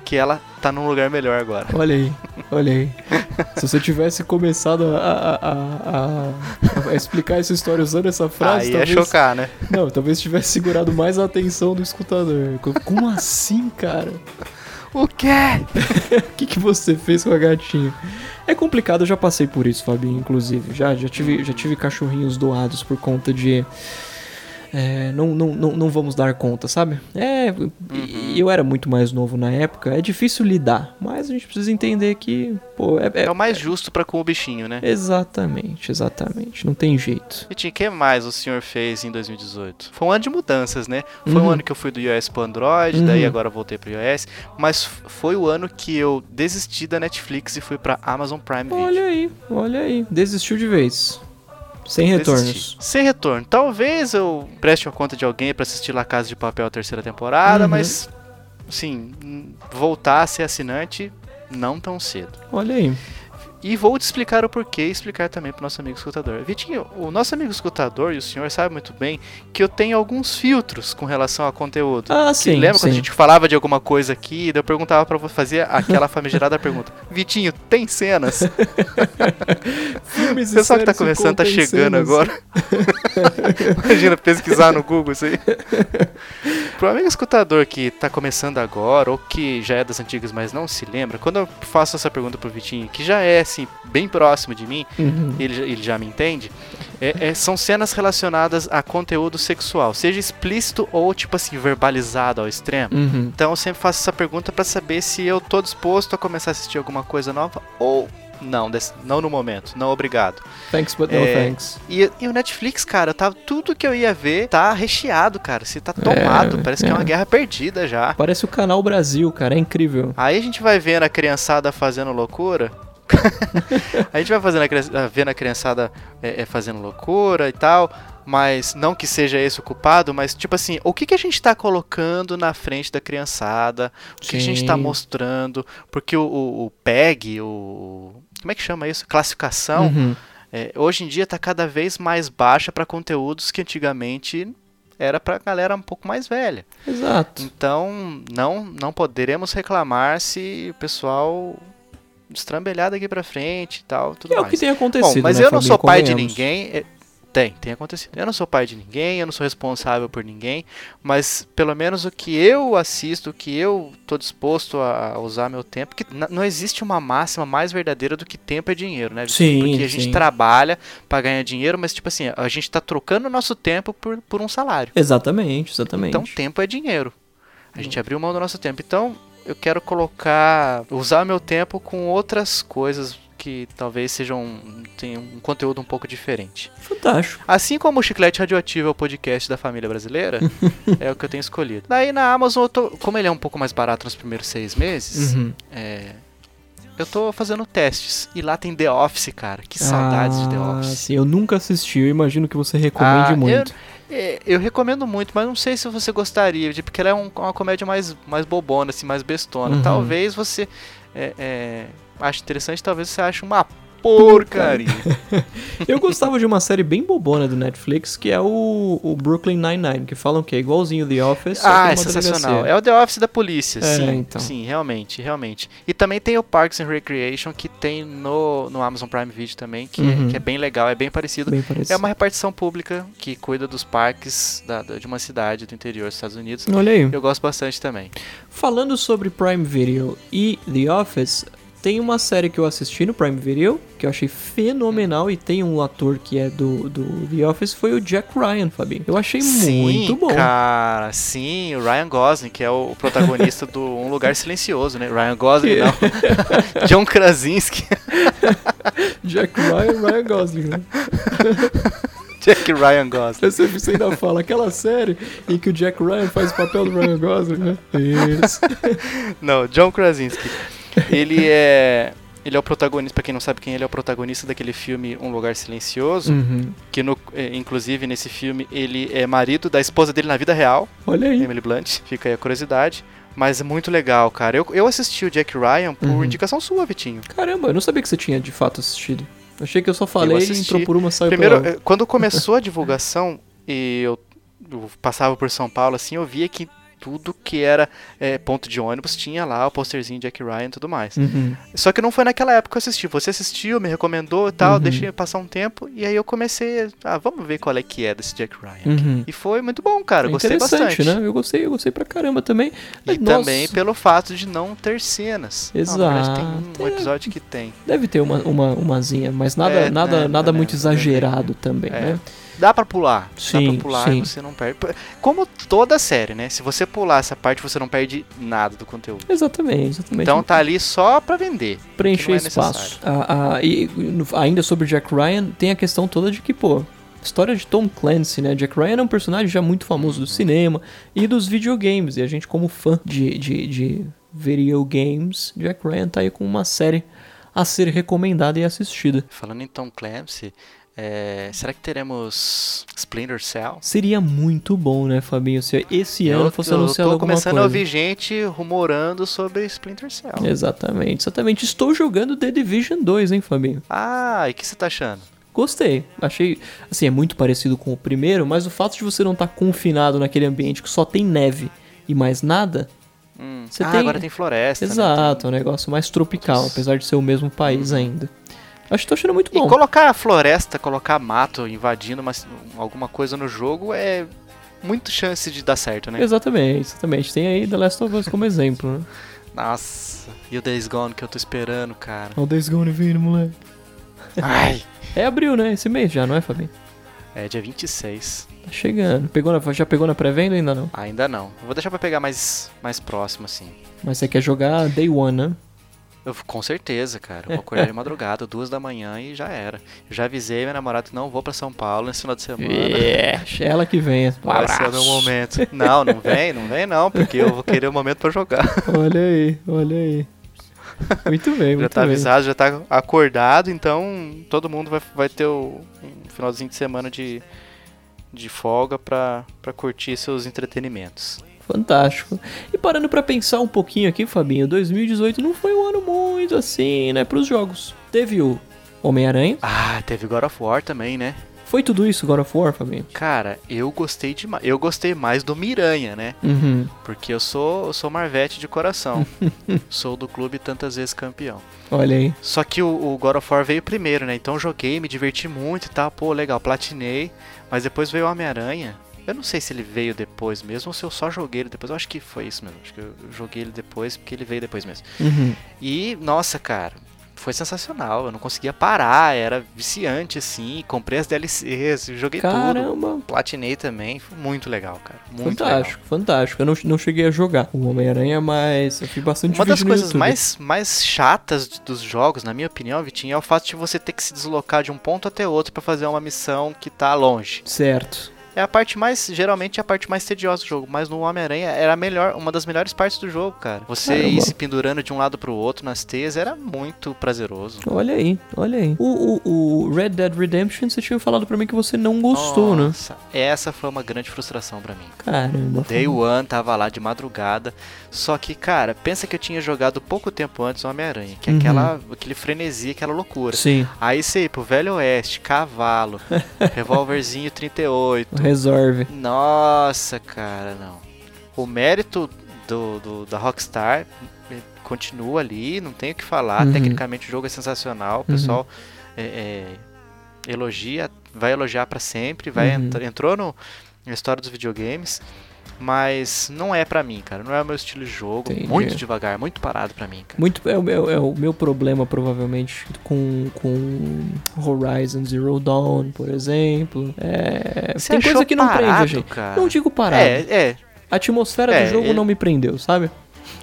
que ela tá num lugar melhor agora. Olha aí, olha aí. Se você tivesse começado a, a, a, a- explicar essa história usando essa frase, Aí talvez... é chocar, né? Não, talvez tivesse segurado mais a atenção do escutador. Co- Como assim, cara? O quê? O que, que você fez com a gatinha? É complicado, eu já passei por isso, Fabinho, inclusive. Já, já, tive, já tive cachorrinhos doados por conta de. É, não, não, não, não vamos dar conta, sabe? É, eu era muito mais novo na época, é difícil lidar, mas a gente precisa entender que, pô, é. é- É o mais justo pra com o bichinho, né? Exatamente, exatamente, não tem jeito. E o que mais o senhor fez em 2018? Foi um ano de mudanças, né? Foi um Uhum. ano que eu fui do iOS pro Android, Uhum. daí agora voltei pro iOS. Mas foi o ano que eu desisti da Netflix e fui pra Amazon Prime Video. Olha aí, olha aí, desistiu de vez. Sem retornos. Desisti. Sem retorno. Talvez eu preste uma conta de alguém pra assistir La Casa de Papel a terceira temporada, Uhum. mas, sim, voltar a ser assinante não tão cedo. Olha aí. E vou te explicar o porquê e explicar também pro nosso amigo escutador. Vitinho, o nosso amigo escutador e o senhor sabe muito bem que eu tenho alguns filtros com relação a conteúdo. Ah, sim. lembra quando a sim. gente falava de alguma coisa aqui, e eu perguntava pra você fazer aquela famigerada pergunta: Vitinho, tem cenas? Filmes O pessoal que tá começando tá chegando cenas. agora. Imagina pesquisar no Google isso aí. Pro amigo escutador que tá começando agora, ou que já é das antigas, mas não se lembra, quando eu faço essa pergunta pro Vitinho, que já é assim, bem próximo de mim, Uhum. ele, já- ele já me entende, é- é- são cenas relacionadas a conteúdo sexual, seja explícito ou, tipo assim, verbalizado ao extremo. Uhum. Então eu sempre faço essa pergunta pra saber se eu tô disposto a começar a assistir alguma coisa nova ou não, desse- não no momento, não obrigado. Thanks, but no É, thanks. E, e o Netflix, cara, tá, tudo que eu ia ver tá recheado, cara. Se tá tomado, É, parece que é uma é. guerra perdida já. Parece o canal Brasil, cara, é incrível. Aí a gente vai vendo a criançada fazendo loucura. a gente vai fazendo a, vendo a criançada é, é, fazendo loucura e tal. Mas não que seja esse o culpado, mas tipo assim, o que, que a gente tá colocando na frente da criançada? O que a gente tá Sim. mostrando? Porque o, o, o PEG, o. Como é que chama isso? Classificação. Uhum. É, hoje em dia está cada vez mais baixa para conteúdos que antigamente era para galera um pouco mais velha. Exato. Então, não não poderemos reclamar se o pessoal destrambelhar daqui para frente e tal, tudo é o mais. que tem acontecido, Bom, mas né, eu não sou pai de ninguém. é- Tem, tem acontecido. Eu não sou pai de ninguém, eu não sou responsável por ninguém, mas pelo menos o que eu assisto, o que eu tô disposto a usar meu tempo, que não existe uma máxima mais verdadeira do que tempo é dinheiro, né? Sim, Porque a gente sim. trabalha pra ganhar dinheiro, mas tipo assim, a gente tá trocando o nosso tempo por, por um salário. Exatamente, exatamente. Então tempo é dinheiro. A gente abriu mão do nosso tempo. Então eu quero colocar, usar meu tempo com outras coisas que talvez sejam tenham um conteúdo um pouco diferente. Fantástico. Assim como o Chiclete Radioativo é o podcast da família brasileira, é o que eu tenho escolhido. Daí na Amazon, eu tô, como ele é um pouco mais barato nos primeiros seis meses, Uhum. é, eu tô fazendo testes. E lá tem The Office, cara. Que saudades de The Ah, Office. sim, eu nunca assisti, eu imagino que você recomende Ah, muito. É, eu recomendo muito, mas não sei se você gostaria, de- porque ela é um- uma comédia mais, mais bobona, assim, mais bestona. Uhum. Talvez você é, é, ache interessante, talvez você ache uma porcaria. Eu gostava de uma série bem bobona do Netflix, que é o, o Brooklyn Nine-Nine, que falam que é igualzinho The Office, ah, uma é sensacional. delegacia. É o The Office da polícia, É, sim. então. Sim, realmente, realmente. E também tem o Parks and Recreation, que tem no, no Amazon Prime Video também, que, Uhum. é, que é bem legal, é bem parecido. Bem parecido. É uma repartição pública que cuida dos parques da- da- de uma cidade do interior dos Estados Unidos. Olha aí. Eu gosto bastante também. Falando sobre Prime Video e The Office, tem uma série que eu assisti no Prime Video, que eu achei fenomenal, e tem um ator que é do, do The Office, foi o Jack Ryan, Fabinho. Eu achei muito bom. Cara, sim, o Ryan Gosling, que é o protagonista do Um Lugar Silencioso, né? Ryan Gosling, não. John Krasinski. Jack Ryan, Ryan Gosling, né? Jack Ryan Gosling. Você, você ainda fala, aquela série em que o Jack Ryan faz o papel do Ryan Gosling, né? Isso. Não, John Krasinski. Ele é. Ele é o protagonista, pra quem não sabe quem ele é, o protagonista daquele filme Um Lugar Silencioso, Uhum. que no, eh, inclusive nesse filme ele é marido da esposa dele na vida real, Olha aí. Emily Blunt, fica aí a curiosidade. Mas é muito legal, cara. Eu, eu assisti o Jack Ryan por Uhum. indicação sua, Vitinho. Caramba, eu não sabia que você tinha de fato assistido. Achei que eu só falei, assisti. entrou por uma, saiu Primeiro, pela eh, quando começou a divulgação e eu, eu passava por São Paulo, assim, eu via que tudo que era eh, ponto de ônibus tinha lá o posterzinho Jack Ryan e tudo mais. Uhum. Só que não foi naquela época que eu assisti. Você assistiu, me recomendou e tal, Uhum. deixei passar um tempo e aí eu comecei, a, ah, vamos ver qual é que é desse Jack Ryan. Uhum. E foi muito bom, cara. É Gostei bastante. né? Eu gostei, eu gostei pra caramba também. E nossa, também pelo fato de não ter cenas. Ah, na verdade, tem um Exato. episódio que tem. Deve ter uma, uma, umazinha, mas nada, É, nada, né, nada né, muito né, exagerado também, É. né? Dá pra pular. Dá Sim, pra pular sim. e você não perde. Como toda série, né? Se você pular essa parte, você não perde nada do conteúdo. Exatamente, exatamente. Então tá ali só pra vender. preencher não é espaço. Ah, ah, e ainda sobre Jack Ryan, tem a questão toda de que, pô, história de Tom Clancy, né? Jack Ryan é um personagem já muito famoso do cinema e dos videogames. E a gente, como fã de, de, de video games, Jack Ryan tá aí com uma série a ser recomendada e assistida. Falando em Tom Clancy, é, será que teremos Splinter Cell? Seria muito bom, né, Fabinho, se esse ano eu, fosse eu anunciado tô alguma começando coisa. a ouvir gente rumorando sobre Splinter Cell. Exatamente, exatamente. Estou jogando The Division 2, hein, Fabinho? Ah, e o que você tá achando? Gostei. Achei, assim, é muito parecido com o primeiro, mas o fato de você não estar confinado naquele ambiente que só tem neve e mais nada, Hum. Ah, tem- agora tem floresta. né? exato, é um negócio mais tropical, apesar de ser o mesmo país ainda. Acho que tô achando muito bom. E colocar floresta, colocar mato invadindo uma- alguma coisa no jogo é muito chance de dar certo, né? Exatamente, exatamente. Tem aí The Last of Us como exemplo, né? Nossa, e o Days Gone que eu tô esperando, cara. Olha o Days Gone vindo, moleque. Ai. É abril, né? Esse mês já, não é, Fabinho? É dia 26. Tá chegando. Pegou na, já pegou na pré-venda ainda não? Ainda não. Vou deixar pra pegar mais, mais próximo, assim. Mas você quer jogar Day One, né? Eu, com certeza, cara. Eu vou acordar de madrugada, duas da manhã e já era. Eu já avisei minha namorada que não vou pra São Paulo nesse final de semana. É, ela que venha. Um Vai ser o meu momento. Não, não vem, não vem não, porque eu vou querer o momento pra jogar. Olha aí, olha aí. Muito bem, muito já tá bem. avisado, já tá acordado, então todo mundo vai, vai ter o, um finalzinho de semana de, de folga pra, pra curtir seus entretenimentos. Fantástico. E parando pra pensar um pouquinho aqui, Fabinho, 2018 não foi um ano muito assim, né, pros jogos. Teve o Homem-Aranha. Ah, teve God of War também, né? Foi tudo isso, God of War, Fabinho? Cara, eu gostei demais. Eu gostei mais do Miranha, né? Uhum. Porque eu sou, eu sou Marvete de coração. sou do clube tantas vezes campeão. Olha aí. Só que o, o God of War veio primeiro, né? Então joguei, me diverti muito e tal. Pô, legal, platinei. Mas depois veio o Homem-Aranha. Eu não sei se ele veio depois mesmo ou se eu só joguei ele depois. Eu acho que foi isso mesmo. Acho que eu joguei ele depois porque ele veio depois mesmo. Uhum. E, nossa, cara, foi sensacional. Eu não conseguia parar, era viciante assim. Comprei as DLCs, joguei tudo. Caramba. Platinei também. Foi muito legal, cara. Muito legal. fantástico, fantástico. Eu não, não cheguei a jogar o Homem-Aranha, mas eu fiz bastante Uma das coisas YouTube. mais, mais chatas dos jogos, na minha opinião, Vitinho, é o fato de você ter que se deslocar de um ponto até outro pra fazer uma missão que tá longe. Certo. É a parte mais, geralmente é a parte mais tediosa do jogo, mas no Homem-Aranha era a melhor, uma das melhores partes do jogo, cara. Você Caramba. ir se pendurando de um lado pro outro nas teias era muito prazeroso. Olha aí, olha aí. O, o, o Red Dead Redemption, você tinha falado pra mim que você não gostou, né? Nossa, essa foi uma grande frustração pra mim. Caramba. Day One tava lá de madrugada. Só que, cara, pensa que eu tinha jogado pouco tempo antes o Homem-Aranha, que é Uhum. aquela, aquele frenesi, aquela loucura. Sim, Aí você ir pro Velho Oeste, cavalo, revólverzinho 38. Resolve. Nossa, cara, não. O mérito do, do- da Rockstar eh, continua ali, não tem o que falar. Uhum. Tecnicamente o jogo é sensacional. O pessoal é, é, elogia, vai elogiar pra sempre, vai Uhum. entrou no, na história dos videogames. Mas não é pra mim, cara. Não é o meu estilo de jogo. Entendi. Muito devagar, muito parado pra mim, cara. Muito, é, o meu- é o meu problema, provavelmente, com, com Horizon Zero Dawn, por exemplo. É, Você tem coisa que não prende a parado, gente. cara? Não digo parado. É, é. A atmosfera É, do jogo ele- não me prendeu, sabe?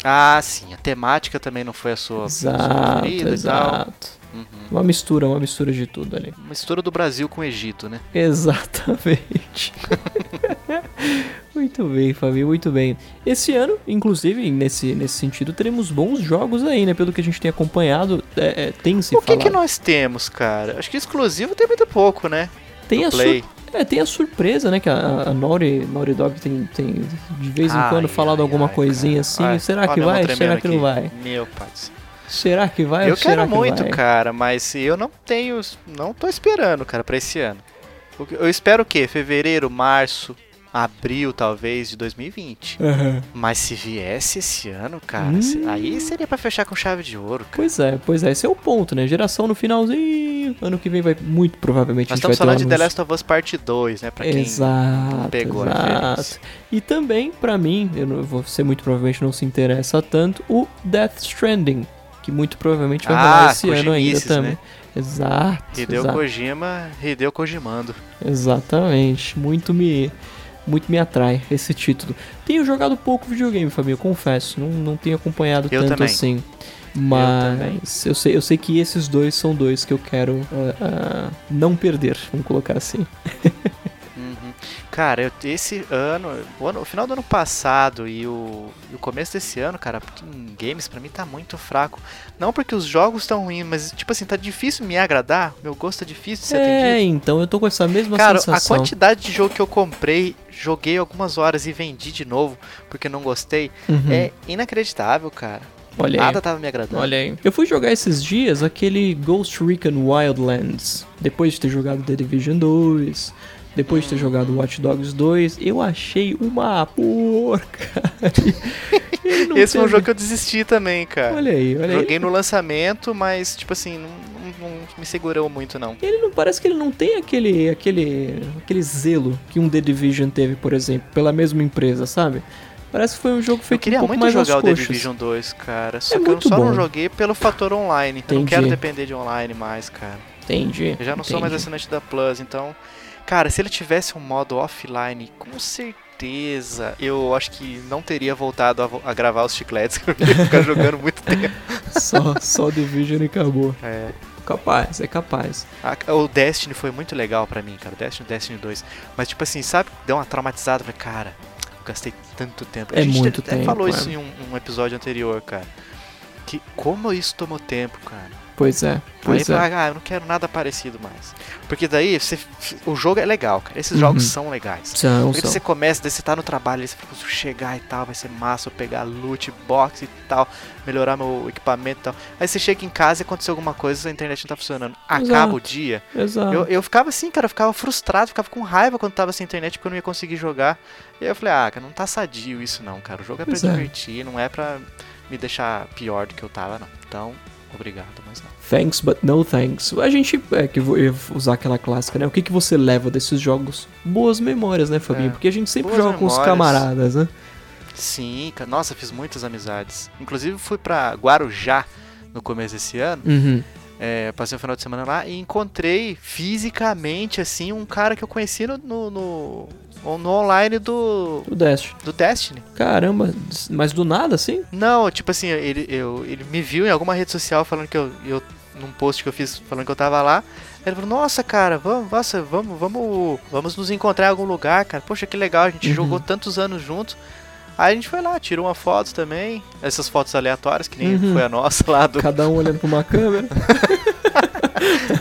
Ah, sim. A temática também não foi a sua, Exato, e exato. Uhum. Uma mistura, uma mistura de tudo ali. Uma mistura do Brasil com o Egito, né? Exatamente. muito bem, Fabinho, muito bem. Esse ano, inclusive, nesse, nesse sentido, teremos bons jogos aí, né? Pelo que a gente tem acompanhado, é, é, tem se o que, falado. que nós temos, cara? Acho que exclusivo tem muito pouco, né? tem, a Play. é, tem a surpresa, né? Que a, a Naughty, Naughty Dog tem, tem de vez em Ai, quando falado ai, alguma ai, coisinha cara. assim. Será que vai? Será que não vai? Meu pai do céu. Será que vai? Eu quero que muito, vai? cara, mas eu não tenho. Não tô esperando, cara, pra esse ano. Eu espero o quê? Fevereiro, março, abril, talvez, de 2020. Aham. Mas se viesse esse ano, cara, Hum. aí seria pra fechar com chave de ouro, cara. Pois é, pois é, esse é o ponto, né? Geração no finalzinho. Ano que vem vai muito provavelmente Nós estamos falando de The. Last of Us Parte 2, né? Pra quem Exato, pegou exato. E também, pra mim, eu não, você muito provavelmente não se interessa tanto, o Death Stranding, que muito provavelmente vai Ah, rolar esse ano ainda também. né? Exato, Hideo exato, Kojima, Hideo Kojimando. exatamente. Muito me, muito me atrai esse título. Tenho jogado pouco videogame, eu confesso. Não, não tenho acompanhado Eu tanto também. assim. Mas eu, sei, eu sei que esses dois são dois que eu quero ah, ah, não perder, vamos colocar assim. Uhum. Cara, eu- esse ano o, ano, o final do ano passado e o, e o começo desse ano, cara, em games pra mim tá muito fraco. Não porque os jogos estão ruins, mas tipo assim, tá difícil me agradar. Meu gosto é difícil de ser É, atendido. então eu tô com essa mesma Cara, a sensação. quantidade de jogo que eu comprei, joguei algumas horas e vendi de novo porque não gostei, Uhum. é inacreditável, cara. Olha aí. Nada tava me agradando. Olha aí. Eu fui jogar esses dias aquele Ghost Recon Wildlands. Depois de ter jogado The Division 2. Depois de ter jogado Watch Dogs 2. Eu achei uma não Esse foi um teve- jogo que eu desisti também, cara. Olha aí, olha Joguei aí. no lançamento, mas, tipo assim, não, não- me segurou muito, não. Ele não parece que ele não tem aquele, aquele, aquele zelo que um The Division teve, por exemplo, pela mesma empresa, sabe? Parece que foi um jogo Eu feito queria um muito jogar o The. Division 2, cara. Só que eu só bom. não joguei pelo fator online. Eu não Entendi. quero depender de online mais, cara. Entendi. Eu já não sou mais entendi. assinante da Plus, então. Cara, se ele tivesse um modo offline, com certeza eu acho que não teria voltado a, vo- a gravar os chicletes, que eu ia ficar jogando muito tempo. Só, só Division e acabou. É. Capaz, é capaz. A- o Destiny foi muito legal pra mim, cara. O Destiny, o Destiny 2. Mas, tipo assim, sabe? Deu uma traumatizada. Falei, cara, eu gastei tanto tempo. É a gente muito até tempo, falou é. isso em um, um episódio anterior, cara. Que como isso tomou tempo, cara. Pois é, Aí pois eu é. ah, eu não quero nada parecido mais. Porque daí você, o jogo é legal, cara. Esses Uhum. jogos são legais. São, Porque são. você começa, daí você tá no trabalho, aí você fala, "Preciso chegar e tal, vai ser massa, eu pegar loot box e tal, melhorar meu equipamento e tal. Aí você chega em casa e aconteceu alguma coisa, a internet não tá funcionando. Acaba Exato. o dia. Exato. Eu, eu ficava assim, cara, eu ficava frustrado, ficava com raiva quando tava sem internet porque eu não ia conseguir jogar. E aí eu falei, ah, cara, não tá sadio isso não, cara. O jogo é pra Pois é. divertir, não é pra me deixar pior do que eu tava, não. Então, obrigado, mas não. Thanks, but no thanks. A gente, é que vou usar aquela clássica, né? O que, que você leva desses jogos? Boas memórias, né, Fabinho? É. Porque a gente sempre joga com os memórias. camaradas, né? Sim, nossa, fiz muitas amizades. Inclusive fui pra Guarujá no começo desse ano. Uhum. É, passei o final de semana lá e encontrei fisicamente, assim, um cara que eu conheci no, no, no, online do, O Destiny. do Destiny. Caramba, mas do nada, assim? Não, tipo assim, ele, eu, ele me viu em alguma rede social falando que eu, eu. num post que eu fiz falando que eu tava lá. Ele falou, nossa, cara, vamos, nossa, vamos, vamos, vamos nos encontrar em algum lugar, cara. Poxa, que legal, a gente Uhum. jogou tantos anos juntos. Aí a gente foi lá, tirou uma foto também. Essas fotos aleatórias, que nem Uhum. foi a nossa lá do. Cada um olhando pra uma câmera.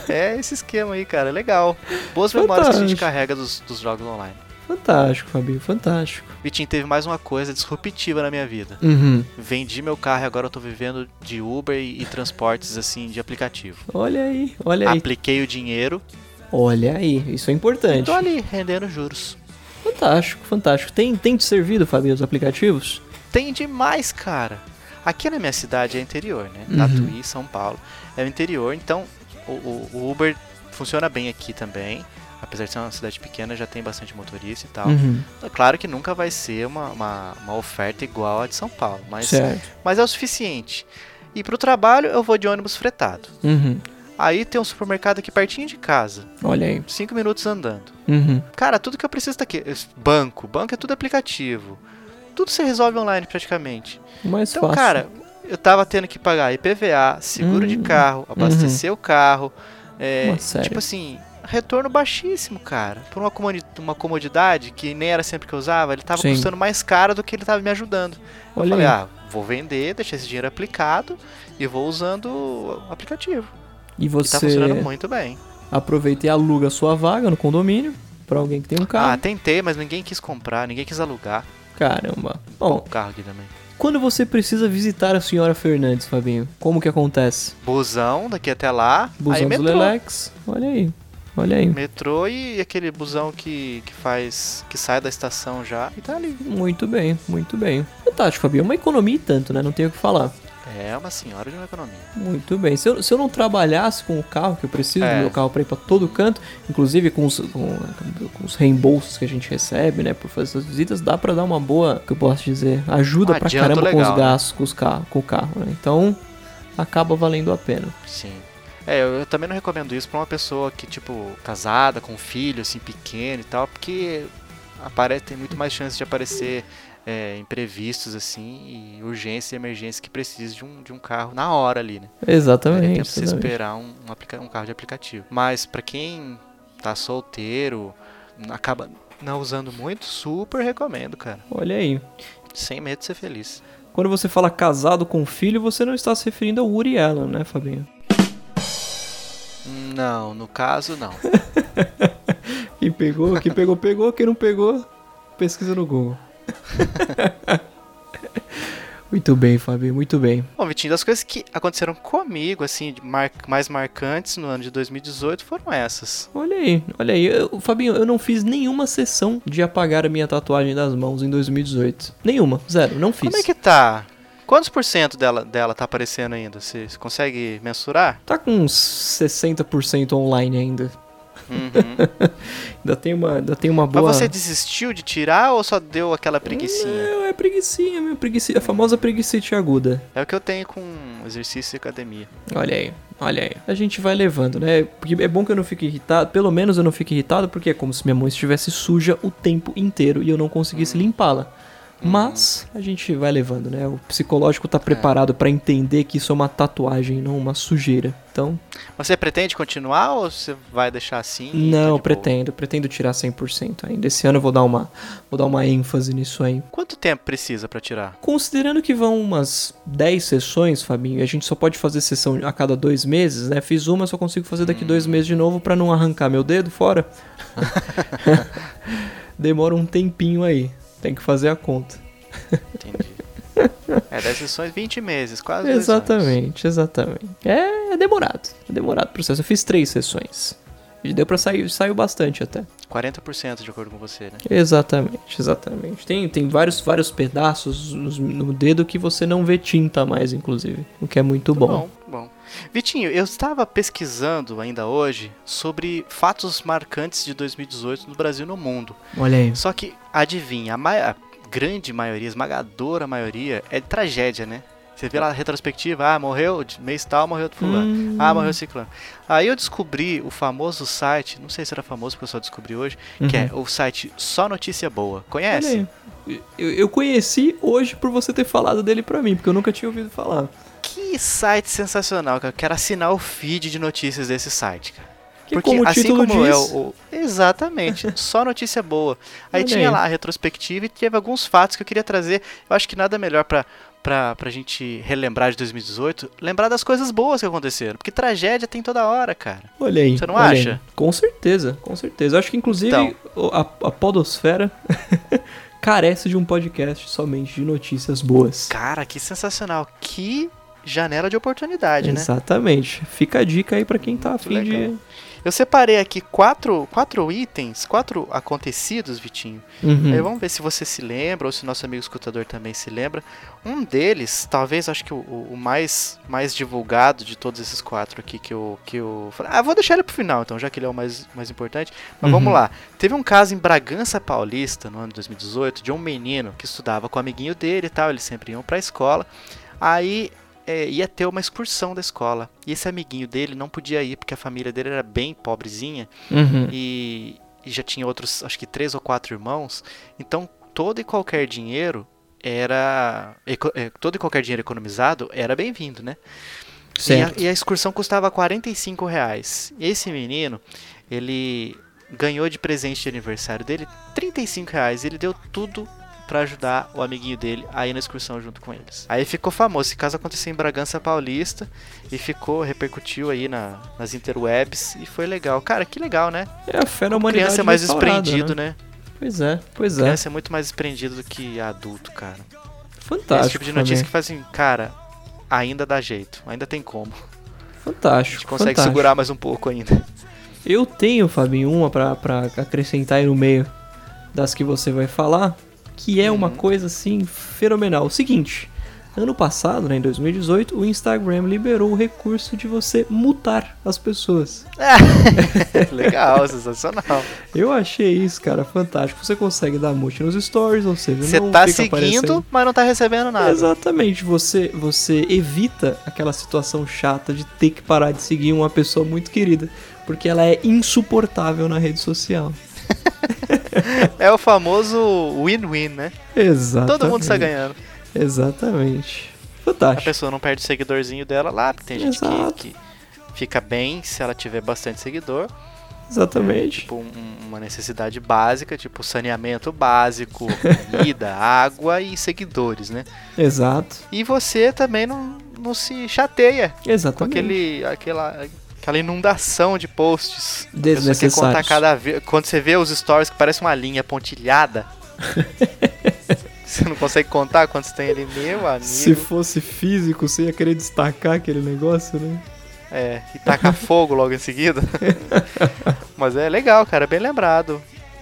É esse esquema aí, cara. Legal. Boas memórias que a gente carrega dos, dos jogos online. Fantástico, Fabinho, fantástico. Vitinho, teve mais uma coisa disruptiva na minha vida. Uhum. Vendi meu carro e agora eu tô vivendo de Uber e, e transportes assim de aplicativo. Olha aí, olha aí. Apliquei o dinheiro Olha aí, isso é e importante. tô ali rendendo juros. Fantástico, fantástico. Tem, tem te servido, Fabinho, os aplicativos? Tem demais, cara. Aqui na minha cidade é interior, né? Uhum. Tatuí, São Paulo. É o interior, então o, o- o Uber funciona bem aqui também. Apesar de ser uma cidade pequena, já tem bastante motorista e tal. Uhum. É Claro que nunca vai ser uma, uma, uma oferta igual a de São Paulo, mas, Certo. mas é o suficiente. E pro trabalho eu vou de ônibus fretado. Uhum. Aí tem um supermercado aqui pertinho de casa, Olha aí. cinco minutos andando. Uhum. Cara, tudo que eu preciso tá aqui. Banco, banco é tudo aplicativo. Tudo você resolve online praticamente. O mais Então, fácil. cara, eu tava tendo que pagar IPVA, seguro de Hum, carro, abastecer o carro. É, tipo assim, retorno baixíssimo, cara. Por uma, uma comodidade que nem era sempre que eu usava, ele tava Sim. custando mais caro do que ele tava me ajudando. Eu Olha falei, aí. ah, vou vender, deixar esse dinheiro aplicado e vou usando o aplicativo. e E tá você funcionando muito bem. aproveita e aluga a sua vaga no condomínio pra alguém que tem um Ah, carro. tentei, mas ninguém quis comprar, ninguém quis alugar Caramba. o Bom, carro aqui também. quando você precisa visitar a senhora Fernandes, Fabinho, como que acontece? Busão daqui até lá, aí Busão dos metrô. Lelex. Olha aí. Olha aí. Metrô e aquele busão que, que faz. que sai da estação já e tá ali. Muito bem, muito bem. Fantástico. É uma economia e tanto, né? Não tenho o que falar. É uma senhora de uma economia. Muito bem. Se eu, se eu não trabalhasse com o carro, que eu preciso É. do meu carro pra ir pra todo canto, inclusive com os, com, com os reembolsos que a gente recebe, né, por fazer essas visitas, dá pra dar uma boa, que eu posso dizer, ajuda Um pra caramba com legal, os né? gastos com, os carro, com o carro, né? Então, acaba valendo a pena. Sim. É, eu, eu também não recomendo isso pra uma pessoa que, tipo, casada, com um filho, assim, pequeno e tal, porque aparece, tem muito mais chance de aparecer é, imprevistos, assim, e urgência e emergência que precisa de um, de um carro na hora ali, né? Exatamente. tempo de você exatamente. esperar um, um, um carro de aplicativo. Mas pra quem tá solteiro, acaba não usando muito, super recomendo, cara. Olha aí. Sem medo de ser feliz. Quando você fala casado com filho, você não está se referindo ao Uri Allen, né, Fabinho? Não, no caso, não. Quem pegou, quem pegou, pegou. Quem não pegou, pesquisa no Google. muito bem, Fabinho, muito bem. Bom, Vitinho, das coisas que aconteceram comigo, assim, de mar- mais marcantes no ano de 2018 foram essas. Olha aí, olha aí. Eu, Fabinho, eu não fiz nenhuma sessão de apagar a minha tatuagem das mãos em 2018. Nenhuma, zero, não fiz. Como é que tá? Quantos por cento dela, dela tá aparecendo ainda? Você você consegue mensurar? Tá com uns 60% online ainda. Uhum. ainda, tem uma, ainda tem uma boa. Mas você desistiu de tirar ou só deu aquela preguicinha? Não, é preguicinha, meu, preguicinha, a famosa preguicite aguda. É o que eu tenho com exercício e academia. Olha aí, olha aí. A gente vai levando, né? Porque é bom que eu não fique irritado, pelo menos eu não fique irritado, porque é como se minha mão estivesse suja o tempo inteiro e eu não conseguisse limpá-la. Mas a gente vai levando, né? O psicológico tá preparado pra entender que isso é uma tatuagem, não uma sujeira. Então, Você pretende continuar ou você vai deixar assim? tá não, boa? pretendo, pretendo tirar 100% ainda. Esse ano eu vou dar uma, vou dar uma ênfase nisso aí. Quanto tempo precisa pra tirar? Considerando que vão umas 10 sessões, Fabinho, e a gente só pode fazer sessão a cada dois meses, né? Fiz uma, só consigo fazer daqui dois meses de novo pra não arrancar meu dedo fora. Demora um tempinho aí. Tem que fazer a conta. Entendi. é, 10 sessões, 20 meses, quase. Exatamente, exatamente. É, é demorado. É demorado o processo. Eu fiz três sessões. E deu pra sair, saiu bastante até. 40% de acordo com você, né? Exatamente, exatamente. Tem, tem vários, vários pedaços nos- no dedo que você não vê tinta mais, inclusive. O que é muito bom. bom, bom. Vitinho, eu estava pesquisando ainda hoje sobre fatos marcantes de 2018 no Brasil e no mundo. Olha aí. Só que, adivinha, a, a grande maioria, esmagadora maioria, é tragédia, né? Você vê lá a retrospectiva, ah, morreu de mês tal, morreu do fulano. Hum. Ah, morreu ciclano. Aí eu descobri o famoso site, não sei se era famoso porque eu só descobri hoje, que é o site Só Notícia Boa. Conhece? Eu, eu conheci hoje por você ter falado dele pra mim, porque eu nunca tinha ouvido falar. Que site sensacional, cara. Eu quero assinar o feed de notícias desse site, cara. Que como o título como diz, é o, Exatamente, só notícia boa. Aí Olha tinha aí. lá a retrospectiva e teve alguns fatos que eu queria trazer. Eu acho que nada melhor pra, pra, pra gente relembrar de 2018, lembrar das coisas boas que aconteceram. Porque tragédia tem toda hora, cara. Olha aí. Você não olha aí. acha? Com certeza, com certeza. Eu acho que inclusive Então. a, a podosfera carece de um podcast somente de notícias boas. Cara, que sensacional. Que janela de oportunidade, né? Exatamente. Fica a dica aí pra quem tá afim de. Eu separei aqui quatro, quatro itens, quatro acontecidos, Vitinho. Uhum. Aí vamos ver se você se lembra ou se nosso amigo escutador também se lembra. Um deles, talvez acho que o, o- mais, mais divulgado de todos esses quatro aqui que eu, que eu. Ah, vou deixar ele pro final então, já que ele é o mais, mais importante. Mas Uhum. vamos lá. Teve um caso em Bragança Paulista, no ano de 2018, de um menino que estudava com o amiguinho dele e tal. Eles sempre iam pra escola. Aí é, ia ter uma excursão da escola. E esse amiguinho dele não podia ir porque a família dele era bem pobrezinha Uhum. e, e já tinha outros, acho que três ou quatro irmãos. Então todo e qualquer dinheiro era. é, todo e qualquer dinheiro economizado era bem-vindo, né? E a, e a excursão custava 45 reais. Esse menino, ele ganhou de presente de aniversário dele 35 reais. Ele deu tudo pra ajudar o amiguinho dele a ir na excursão junto com eles. Aí ficou famoso. Esse caso aconteceu em Bragança Paulista e ficou, repercutiu aí na, nas interwebs e foi legal. Cara, que legal, né? É a fé na Como criança é mais restaurada, desprendido, né? né? Pois é, pois é. Criança é muito mais desprendido do que adulto, cara. Fantástico. Esse tipo de notícia também. que faz assim, cara, ainda dá jeito, ainda tem como. A Fantástico. gente consegue fantástico. segurar mais um pouco ainda. Eu tenho, Fabinho, uma pra, pra acrescentar aí no meio das que você vai falar, que é uma Uhum. coisa assim fenomenal. O seguinte, ano passado, né, em 2018, o Instagram liberou o recurso de você mutar as pessoas. Legal, sensacional. Eu achei isso, cara, fantástico. Você consegue dar mute nos stories, ou seja, Você não tá fica seguindo, aparecendo. mas não tá recebendo nada. Exatamente, você, você evita aquela situação chata de ter que parar de seguir uma pessoa muito querida, porque ela é insuportável na rede social. É o famoso win-win, né? Exatamente. Todo mundo está ganhando. Exatamente. A Fantástico. pessoa não perde o seguidorzinho dela lá, porque tem gente que, Exato. que fica bem se ela tiver bastante seguidor. Exatamente. Tipo, um- uma necessidade básica, tipo saneamento básico, comida, água e seguidores, né? Exato. E você também não, não se chateia com Exatamente. aquele, aquela, aquela inundação de posts. Desnecessários. contar cada vez. Quando você vê os stories que parece uma linha pontilhada. você não consegue contar quantos tem ali, meu amigo. Se fosse físico, você ia querer destacar aquele negócio, né? É, e tacar fogo logo em seguida. Mas é legal, cara, bem lembrado.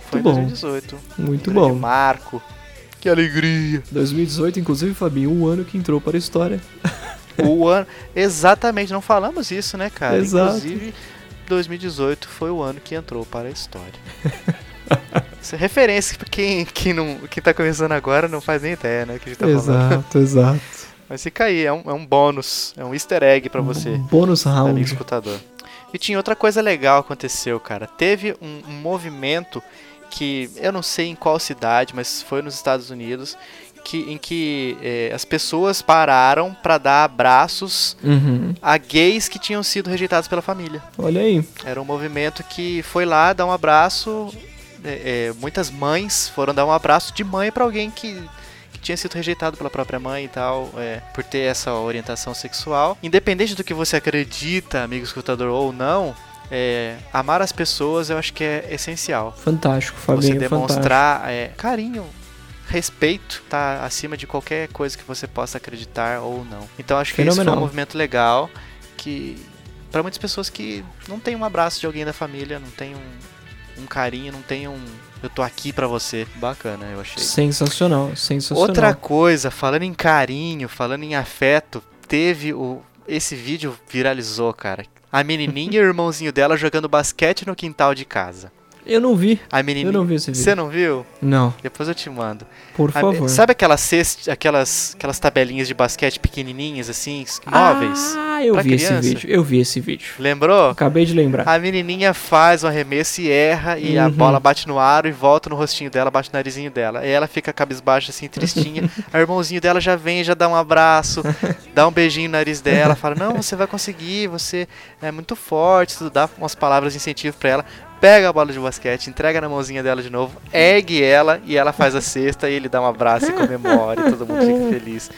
Foi em Muito bom. 2018. Muito Grande bom. Marco. Que alegria. 2018, inclusive, Fabinho, um ano que entrou para a história. O ano. Exatamente, não falamos isso, né, cara? Exato. Inclusive, 2018 foi o ano que entrou para a história. Isso é referência pra quem, quem, não, quem tá começando agora não faz nem ideia, né? Que a gente tá falando. exato, exato. Mas fica aí, é um, é um bônus, é um easter egg pra você, Bônus amigo round. escutador. E tinha outra coisa legal aconteceu, cara. Teve um, um movimento que eu não sei em qual cidade, mas foi nos Estados Unidos, que, em que eh, as pessoas pararam pra dar abraços Uhum. a gays que tinham sido rejeitados pela família. Olha aí. Era um movimento que foi lá dar um abraço. é, é, muitas mães foram dar um abraço de mãe pra alguém que, tinha sido rejeitado pela própria mãe e tal, é, por ter essa orientação sexual. Independente do que você acredita, amigo escutador, ou não, é, amar as pessoas eu acho que é essencial. Fantástico, Você Fabinho. Fantástico. demonstrar é, carinho, respeito, tá acima de qualquer coisa que você possa acreditar ou não. Então acho que isso foi Fenomenal. um movimento legal que para muitas pessoas que não tem um abraço de alguém da família, não tem um, um carinho, não tem um eu tô aqui pra você. Bacana, eu achei. Sensacional, sensacional. Outra coisa, falando em carinho, falando em afeto, teve o esse vídeo viralizou, cara. A menininha e o irmãozinho dela jogando basquete no quintal de casa. Eu não vi. A Eu menininha não vi esse vídeo. Você não viu? Não, Depois eu te mando. por A- favor. sabe aquelas cest... aquelas aquelas tabelinhas de basquete pequenininhas assim, móveis? Ah, eu vi esse criança? vídeo. Eu vi esse vídeo. Lembrou? Acabei de lembrar. A menininha faz o arremesso e erra e a Uhum. bola bate no aro e volta no rostinho dela, bate no narizinho dela. E ela fica cabisbaixa assim, tristinha. o irmãozinho dela já vem, já dá um abraço, dá um beijinho no nariz dela, fala: "Não, você vai conseguir, você é muito forte", tudo dá umas palavras de incentivo pra ela. Pega a bola de basquete, entrega na mãozinha dela de novo, ergue ela e ela faz a cesta e ele dá um abraço e comemora e todo mundo fica feliz.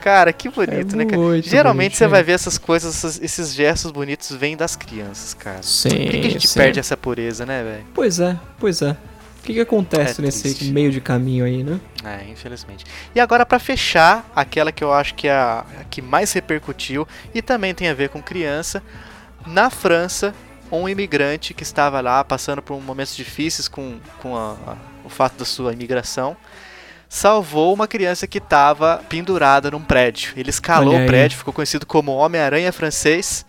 Cara, que bonito, É né, cara? Geralmente você bonitinho. vai ver essas coisas, essas- esses gestos bonitos vêm das crianças, cara. Sim, Por que, que a gente sim. perde essa pureza, né, velho? Pois é, pois é. O que, que acontece É nesse triste. meio de caminho aí, né? É, infelizmente. E agora, pra fechar, aquela que eu acho que é a, a que mais repercutiu e também tem a ver com criança, na França, um imigrante que estava lá passando por momentos difíceis com, com a- a- o fato da sua imigração. Salvou uma criança que estava pendurada num prédio. Ele escalou o prédio, ficou conhecido como Homem-Aranha francês.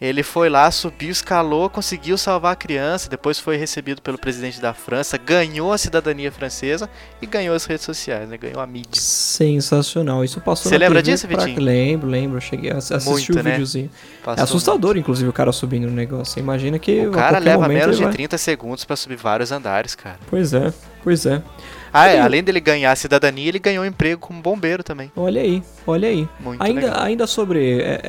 Ele foi lá, subiu, escalou, conseguiu salvar a criança. Depois foi recebido pelo presidente da França, ganhou a cidadania francesa e ganhou as redes sociais, né? Ganhou a mídia. Sensacional. Isso passou Você lembra TV disso, pra- Vitinho? Lembro, lembro. Cheguei a assistir Muito, o né? videozinho. É assustador, inclusive, o cara subindo no negócio. Você imagina que O cara leva menos de vai- 30 segundos pra subir vários andares, cara. Pois é, pois é. Ah, é, além dele ganhar a cidadania, ele ganhou um emprego como bombeiro também. Olha aí, olha aí. Muito Ainda, legal. ainda sobre é,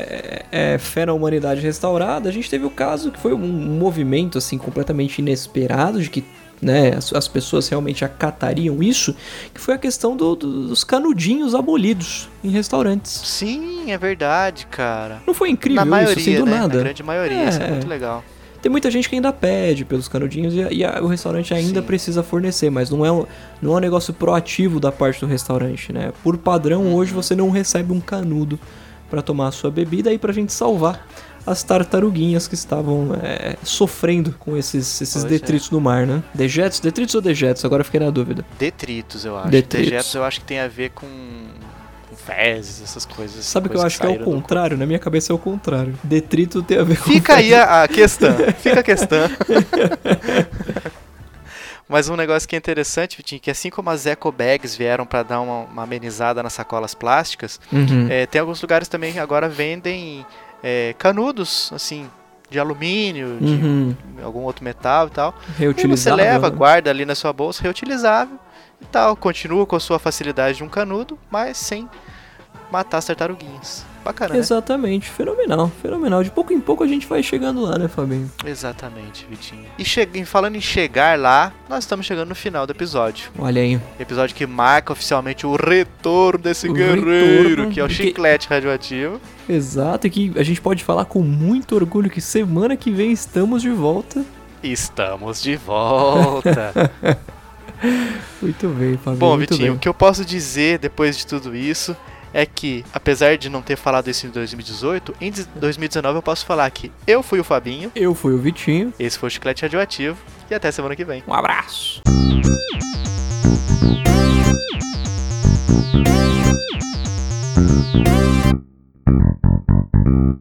é, é, fé na humanidade restaurada, a gente teve o caso que foi um movimento assim completamente inesperado de que né, as, as pessoas realmente acatariam isso, que foi a questão do- do- dos canudinhos abolidos em restaurantes. Sim, é verdade, cara. Não foi incrível Na maioria, isso, assim, do né? Na nada? grande maioria, isso é É. muito legal. Tem muita gente que ainda pede pelos canudinhos e, e a- o restaurante ainda Sim. precisa fornecer, mas não é, um, não é um negócio proativo da parte do restaurante, né? Por padrão, Uhum. hoje você não recebe um canudo pra tomar a sua bebida e pra gente salvar as tartaruguinhas que estavam é, sofrendo com esses, esses Pois é. detritos no mar, né? Dejetos? Detritos ou dejetos? Agora eu fiquei na dúvida. Detritos, eu acho. Detritos. Dejetos eu acho que tem a ver com fezes, essas coisas. Sabe o que eu acho que é o contrário? Na minha cabeça é o contrário. Detrito tem a ver com... Fica aí a, a questão. Fica a questão. Mas um negócio que é interessante, Vitinho, que assim como as eco bags vieram para dar uma, uma amenizada nas sacolas plásticas, Uhum. é, tem alguns lugares também que agora vendem é, canudos, assim, de alumínio, de Uhum. algum outro metal e tal. E você Reutilizável, leva, né? guarda ali na sua bolsa, reutilizável e tal. Continua com a sua facilidade de um canudo, mas sem matar as tartaruguinhas. Bacana, né? Exatamente, fenomenal, fenomenal. De pouco em pouco a gente vai chegando lá, né, Fabinho? Exatamente, Vitinho. E che- falando em chegar lá, nós estamos chegando no final do episódio. Olha aí. Episódio que marca oficialmente o retorno desse O guerreiro, retorno, que é o que- chiclete radioativo. Exato, e que a gente pode falar com muito orgulho que semana que vem estamos de volta. Estamos de volta. Muito bem, Fabinho. Bom, Vitinho, bem. o que eu posso dizer depois de tudo isso é que, apesar de não ter falado isso em 2018, em 2019 eu posso falar que eu fui o Fabinho, Eu fui o Vitinho. esse foi o Chiclete Radioativo, e até semana que vem. Um abraço. Thank